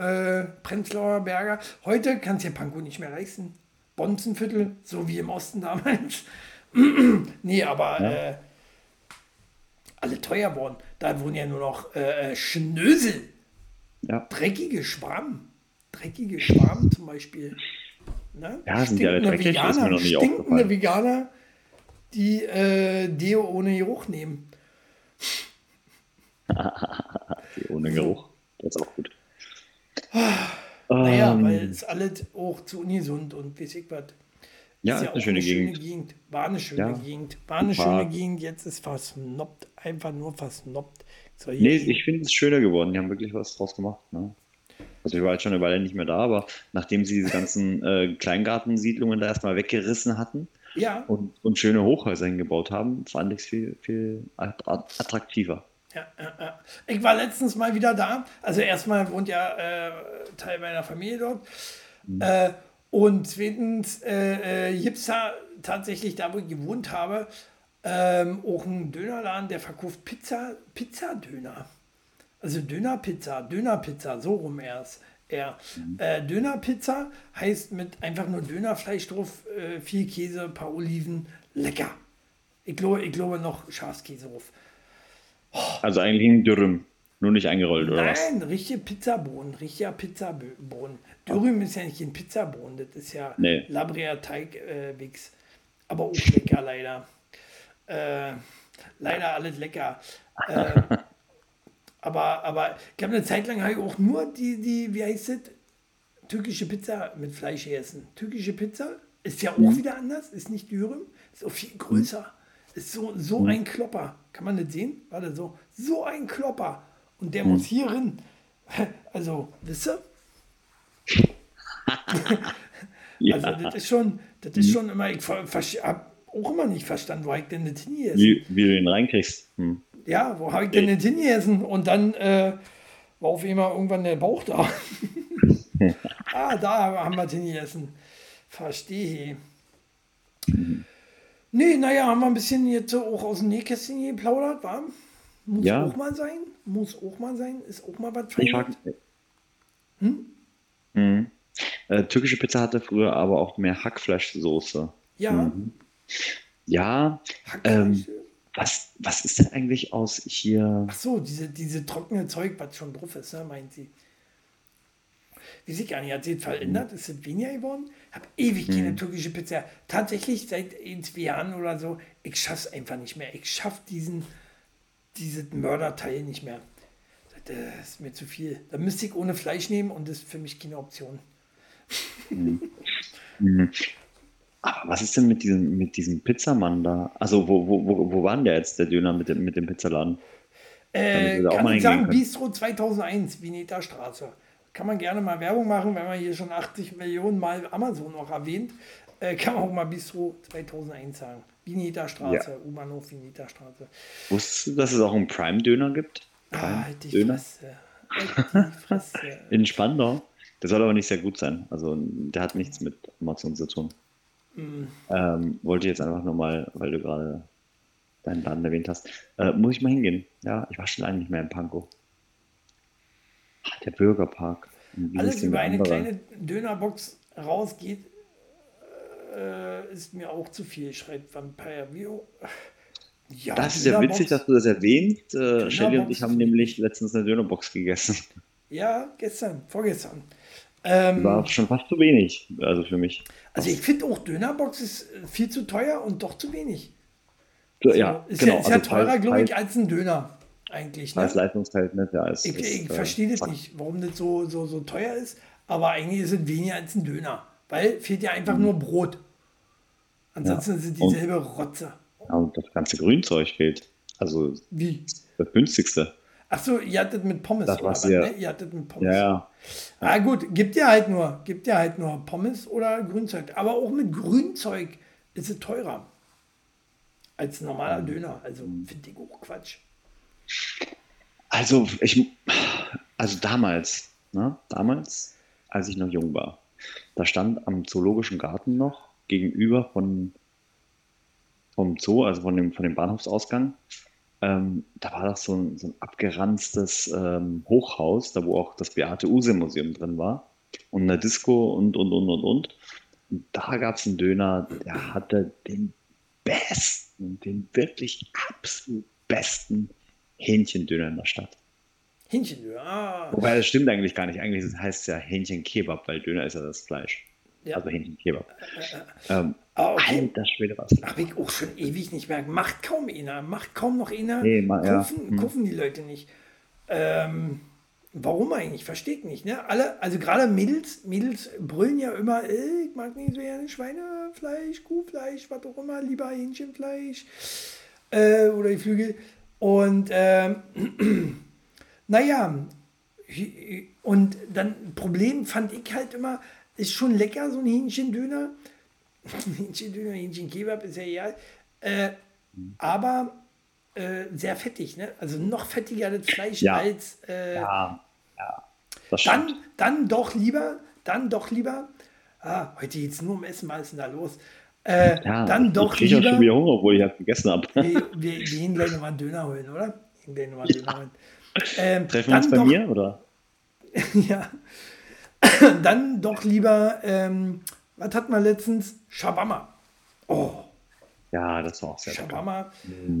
äh, Prenzlauer Berger. Heute kannst du ja Pankow nicht mehr leisten. Bonzenviertel, so wie im Osten damals. nee, aber äh, alle teuer worden. Da wohnen ja nur noch äh, Schnösel, ja. dreckige Schwaben. Dreckige Schwaben zum Beispiel. Ne? Ja, sind die alle dreckig? Das ist mir Veganer, noch nie stinkende. Veganer. die äh, Deo ohne Geruch nehmen. Ohne Geruch. Das ist auch gut. Naja, Ähm, weil es alles auch zu ungesund und weiß ich was. ja, Ist ist eine schöne Gegend. War eine schöne Ja. Gegend. War eine War- schöne Gegend. Jetzt ist versnoppt. Einfach nur versnoppt. So, Nee, ich finde es schöner geworden. Die haben wirklich was draus gemacht. Ne? Also ich war jetzt schon eine Weile nicht mehr da, aber nachdem sie diese ganzen äh, Kleingartensiedlungen da erstmal weggerissen hatten ja, und, und schöne Hochhäuser hingebaut haben, fand ich es viel, viel att- attraktiver. Ja, ja, ja. Ich war letztens mal wieder da. Also erstmal wohnt ja äh, Teil meiner Familie dort. Mhm. Äh, und zweitens äh, äh, gibt es da tatsächlich, da wo ich gewohnt habe, ähm, auch einen Dönerladen, der verkauft Pizza, Pizzadöner. Also Dönerpizza, Dönerpizza, so rum erst. eher. Äh, Dönerpizza heißt mit einfach nur Dönerfleisch drauf, äh, viel Käse, ein paar Oliven, lecker. Ich glaube, ich glaube noch Schafskäse drauf. Also eigentlich ein Dürüm, nur nicht eingerollt, oder was? Nein, richtige Pizzabohnen, richtiger Pizzabohnen. Dürüm ist ja nicht ein Pizzabohnen, das ist ja Nee. Labrea Teigwix. Äh. Aber auch lecker leider. Äh, leider alles lecker. Äh, aber, aber ich habe eine Zeit lang habe ich auch nur die, die, wie heißt es, türkische Pizza mit Fleisch gegessen. Türkische Pizza ist ja auch wieder anders, ist nicht Dürüm, ist auch viel größer. Ist so, so ein Klopper. Kann man das sehen? Warte, so, so ein Klopper. Und der muss hier rein. Also, wisst ihr? Ja. Also, das ist schon, das ist schon immer, ich habe auch immer nicht verstanden, wo ich denn das hingegessen? wie, wie du ihn reinkriegst. Hm. Ja, wo habe ich denn das hingegessen? Und dann äh, war auf einmal irgendwann der Bauch da. ah, da haben wir es hingegessen. Verstehe. Nee, naja, haben wir ein bisschen jetzt auch aus dem Nähkästchen geplaudert, war? Muss Ja. auch mal sein. Muss auch mal sein. Ist auch mal was Ich Feines. frage. Mhm. Äh, türkische Pizza hatte früher aber auch mehr Hackfleischsoße. Ja, Mhm. Ja, ähm, was, was ist denn eigentlich aus hier? Ach so, diese, diese trockene Zeug, was schon drauf ist, ne, meint sie. Nicht, hat sie es verändert? Ist es weniger geworden? Hab ewig keine türkische Pizza. Tatsächlich seit in zwei Jahren oder so, ich schaff's einfach nicht mehr. Ich schaff diesen, dieses Mörderteil nicht mehr. Das ist mir zu viel. Da müsste ich ohne Fleisch nehmen und das ist für mich keine Option. Aber was ist denn mit diesem, mit diesem Pizzamann da? Also, wo, wo, wo, wo war denn der jetzt, der Döner mit dem, mit dem Pizzaladen? Äh, kann ich sagen. Bistro 2001, Vineta Straße. Kann man gerne mal Werbung machen, wenn man hier schon 80 Millionen Mal Amazon noch erwähnt. Äh, kann man auch mal Bistro 2001 sagen. Vineta Straße, U-Bahnhof Vineta Straße. Wusstest du, dass es auch einen Prime-Döner gibt? Ah, halt die Döner? Fresse. Halt die Fresse. In Spandau? Der soll aber nicht sehr gut sein. Also, der hat nichts mit Amazon zu tun. Mm. Ähm, wollte jetzt einfach nur mal, weil du gerade deinen Laden erwähnt hast, äh, muss ich mal hingehen. Ja, ich war schon lange nicht mehr in Pankow. Der Bürgerpark. Alles über eine andere? kleine Dönerbox rausgeht, äh, ist mir auch zu viel, schreibt Vampire Vio. Ja, Das ist ja witzig, dass du das erwähnst. Äh, Shelly und ich haben nämlich letztens eine Dönerbox gegessen. Ja, gestern, vorgestern. Ähm, War schon fast zu wenig, also für mich. Also ich finde auch Dönerbox ist äh, viel zu teuer und doch zu wenig. So, ja, ist genau. ja, ist ja also teurer, Preis- glaube ich, als ein Döner eigentlich. Ne? Preis-Leistungsverhältnis, ja. Ist, Ich, ist, ich äh, verstehe das Fakt. nicht, warum das so, so, so teuer ist, aber eigentlich ist es weniger als ein Döner, weil fehlt ja einfach nur Brot. Ansonsten ist es Und- dieselbe Rotze. Ja, und das ganze Grünzeug fehlt. Also Wie? das günstigste. Achso, ihr hattet mit Pommes Das oder war's was, ja. ne? Ihr hattet mit Pommes. Ja, ja. Ah gut, gibt ja halt nur, gibt ja halt nur Pommes oder Grünzeug. Aber auch mit Grünzeug ist es teurer als ein normaler Döner. Also finde ich auch Quatsch. Also ich, also damals, ne, damals, als ich noch jung war, da stand am Zoologischen Garten noch gegenüber von vom Zoo, also von dem von dem Bahnhofsausgang, ähm, da war das so ein, so ein abgeranztes ähm, Hochhaus, da wo auch das Beate Use Museum drin war und eine Disco und und und und und. Und da gab es einen Döner, der hatte den besten, den wirklich absolut besten Hähnchendöner in der Stadt. Hähnchendöner, ah, Wobei das stimmt eigentlich gar nicht. Eigentlich heißt es ja Hähnchenkebab, weil Döner ist ja das Fleisch. Ja. Also Hähnchenkebab. Ähm, Ah, okay. Alter Schwede, was. Habe ich auch schon ewig nicht mehr. Macht kaum einer. Macht kaum noch einer. Nee, ma- ja. kaufen, Hm. kaufen die Leute nicht. Ähm, warum eigentlich? Verstehe ich nicht. Ne? Alle, also gerade Mädels, Mädels brüllen ja immer, äh, ich mag nicht so gerne Schweinefleisch, Kuhfleisch, was auch immer, lieber Hähnchenfleisch äh, oder die Flügel. Und ähm, naja, und dann Problem fand ich halt immer, ist schon lecker, so ein Hähnchendöner. Hähnchendöner, Hähnchenkebab ist ja egal. Äh, aber äh, sehr fettig, ne? Also noch fettiger das Fleisch Ja. als äh, Ja, ja. Das stimmt. dann, dann doch lieber, dann doch lieber, ah, heute geht es nur um Essen, was ist denn da los? Äh, ja, dann ich doch ja lieber, schon wieder Hunger, obwohl ich halt gegessen habe. wir, wir, wir gehen gleich nochmal einen Döner holen, oder? Wir gehen nochmal einen Döner holen. Ähm, Treffen wir uns bei doch, mir, oder? Ja. Dann doch lieber, ähm, was hat man letztens? Shawarma. Oh, Ja, das war auch sehr lecker. Shawarma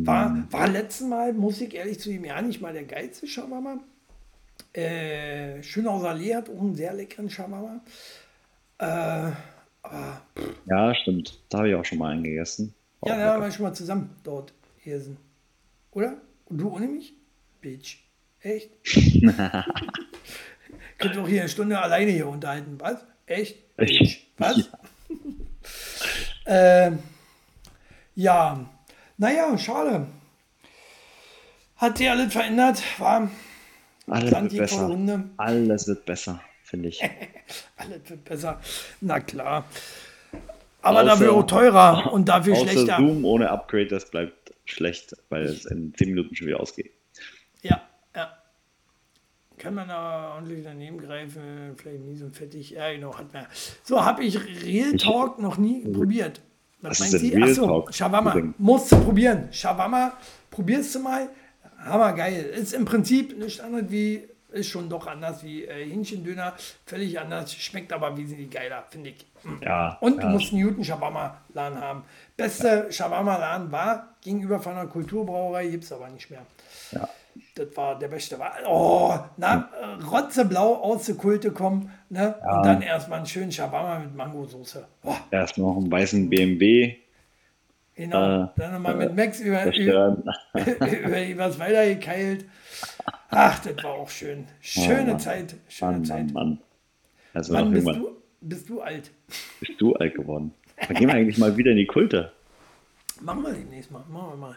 war, war letztes Mal, muss ich ehrlich zu ihm, ja nicht mal der geilste Shawarma. Äh, Schönhauser Allee hat auch einen sehr leckeren Shawarma. Äh, aber Ja, stimmt. Da habe ich auch schon mal einen gegessen. War ja, da haben wir schon mal zusammen dort gegessen. Oder? Und du ohne mich? Bitch. Echt? Könnt auch hier eine Stunde alleine hier unterhalten. Was? Echt? Bitch. Was? ähm, ja. Naja, schade. Hat sich alles verändert. War Alles wird besser. Runde. Alles wird besser, finde ich. alles wird besser. Na klar. Aber Außer- dafür auch teurer und dafür Außer schlechter. Zoom ohne Upgrade, das bleibt schlecht, weil es in 10 Minuten schon wieder ausgeht. Ja, ja. Kann man da ordentlich daneben greifen, vielleicht nie so fettig. Ja, genau, hat man. So, habe ich Real Talk noch nie probiert. Was, Sie? Real Achso, Talk? Shawarma. Musst du probieren. Shawarma, probierst du mal. Hammergeil. Ist im Prinzip nicht anders wie, ist schon doch anders wie äh, Hähnchendöner. Völlig anders. Schmeckt aber wesentlich geiler, finde ich. Ja. Und du ja. musst einen guten Shawarma-Laden haben. Beste Shawarma-Laden war gegenüber von einer Kulturbrauerei, gibt es aber nicht mehr. Ja. Das war der beste. War, oh, na, äh, rotzeblau aus der Kulte kommen ne? und dann erstmal einen schönen Shawarma mit Mangosoße. Oh, Erst noch einen weißen BMW. Genau. Äh, dann nochmal mit Max über, Das über, über übers Weiter gekeilt. Ach, das war auch schön. Schöne Mann. Zeit. Schöne Mann, Zeit. Mann, Mann. Also noch bist du, bist du alt? bist du alt geworden. Dann gehen wir eigentlich mal wieder in die Kulte. Machen wir demnächst mal. Machen wir mal.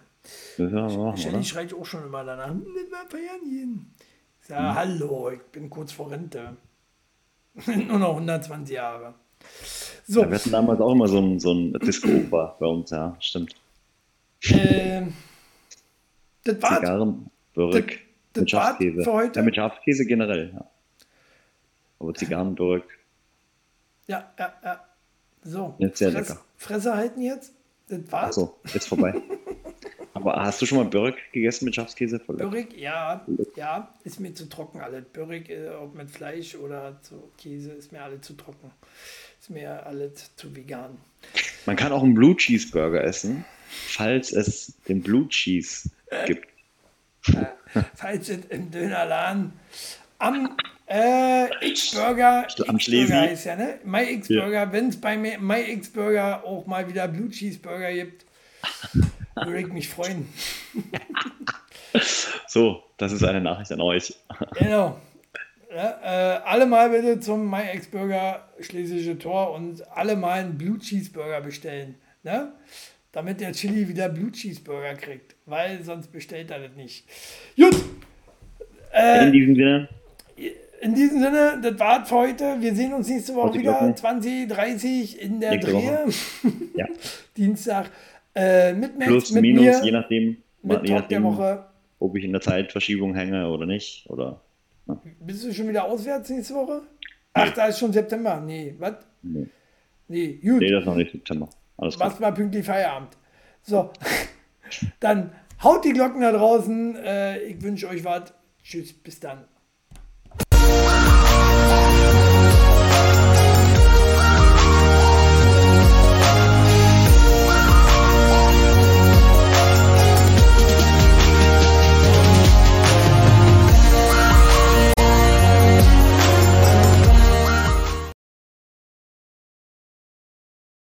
Machen, Shelly schreit auch schon immer danach. "Hm, Das war feiern gehen. Ich sage, Hm. hallo, ich bin kurz vor Rente. Nur noch 120 Jahre. So, Wir hatten damals auch immer so ein, so ein Disco-Oper bei uns, ja, stimmt. ähm, das war's. Zigarren, Börek, mit war's Schafskäse. für heute? Ja, mit Schafskäse generell, ja. Aber Zigarren, Börek, Ja, ja, ja. So, Jetzt sehr Fress, lecker. Fresse halten jetzt. Das war's. achso, ist vorbei. Aber hast du schon mal Börek gegessen mit Schafskäse? Voll. Börek, ja, ja, ist mir zu trocken alles. Börek, äh, ob mit Fleisch oder zu Käse, ist mir alles zu trocken. Ist mir alles zu vegan. Man kann auch einen Blue Cheeseburger essen, falls es den Blue Cheese gibt. falls es im Dönerladen am äh, X-Burger, Am Schlesi. heißt ja, ne? My X-Burger, wenn es bei mir My X-Burger auch mal wieder Blue Cheeseburger gibt, würde ich mich freuen. So, das ist eine Nachricht an euch. Genau. Ja, äh, alle mal bitte zum My X-Burger Schlesische Tor und alle mal einen Blue Cheeseburger bestellen. Ne? Damit der Chili wieder Blue Cheeseburger kriegt, weil sonst bestellt er das nicht. Gut, In diesem Sinne, In diesem Sinne, das war's für heute. Wir sehen uns nächste Woche wieder, Glocken. 20, 30 in der Nächste Drehe. ja, Dienstag. Äh, mit Max, plus, mit minus, mir, je nachdem, mit je Talk der nachdem Woche. ob ich in der Zeitverschiebung hänge oder nicht. Oder, Bist du schon wieder auswärts nächste Woche? Ach, da ist schon September. Nee, was? nee, Nee, gut. nee, das ist noch nicht September. Alles. Machst mal pünktlich Feierabend. So, dann haut die Glocken da draußen. Äh, ich wünsche euch was. Tschüss, bis dann.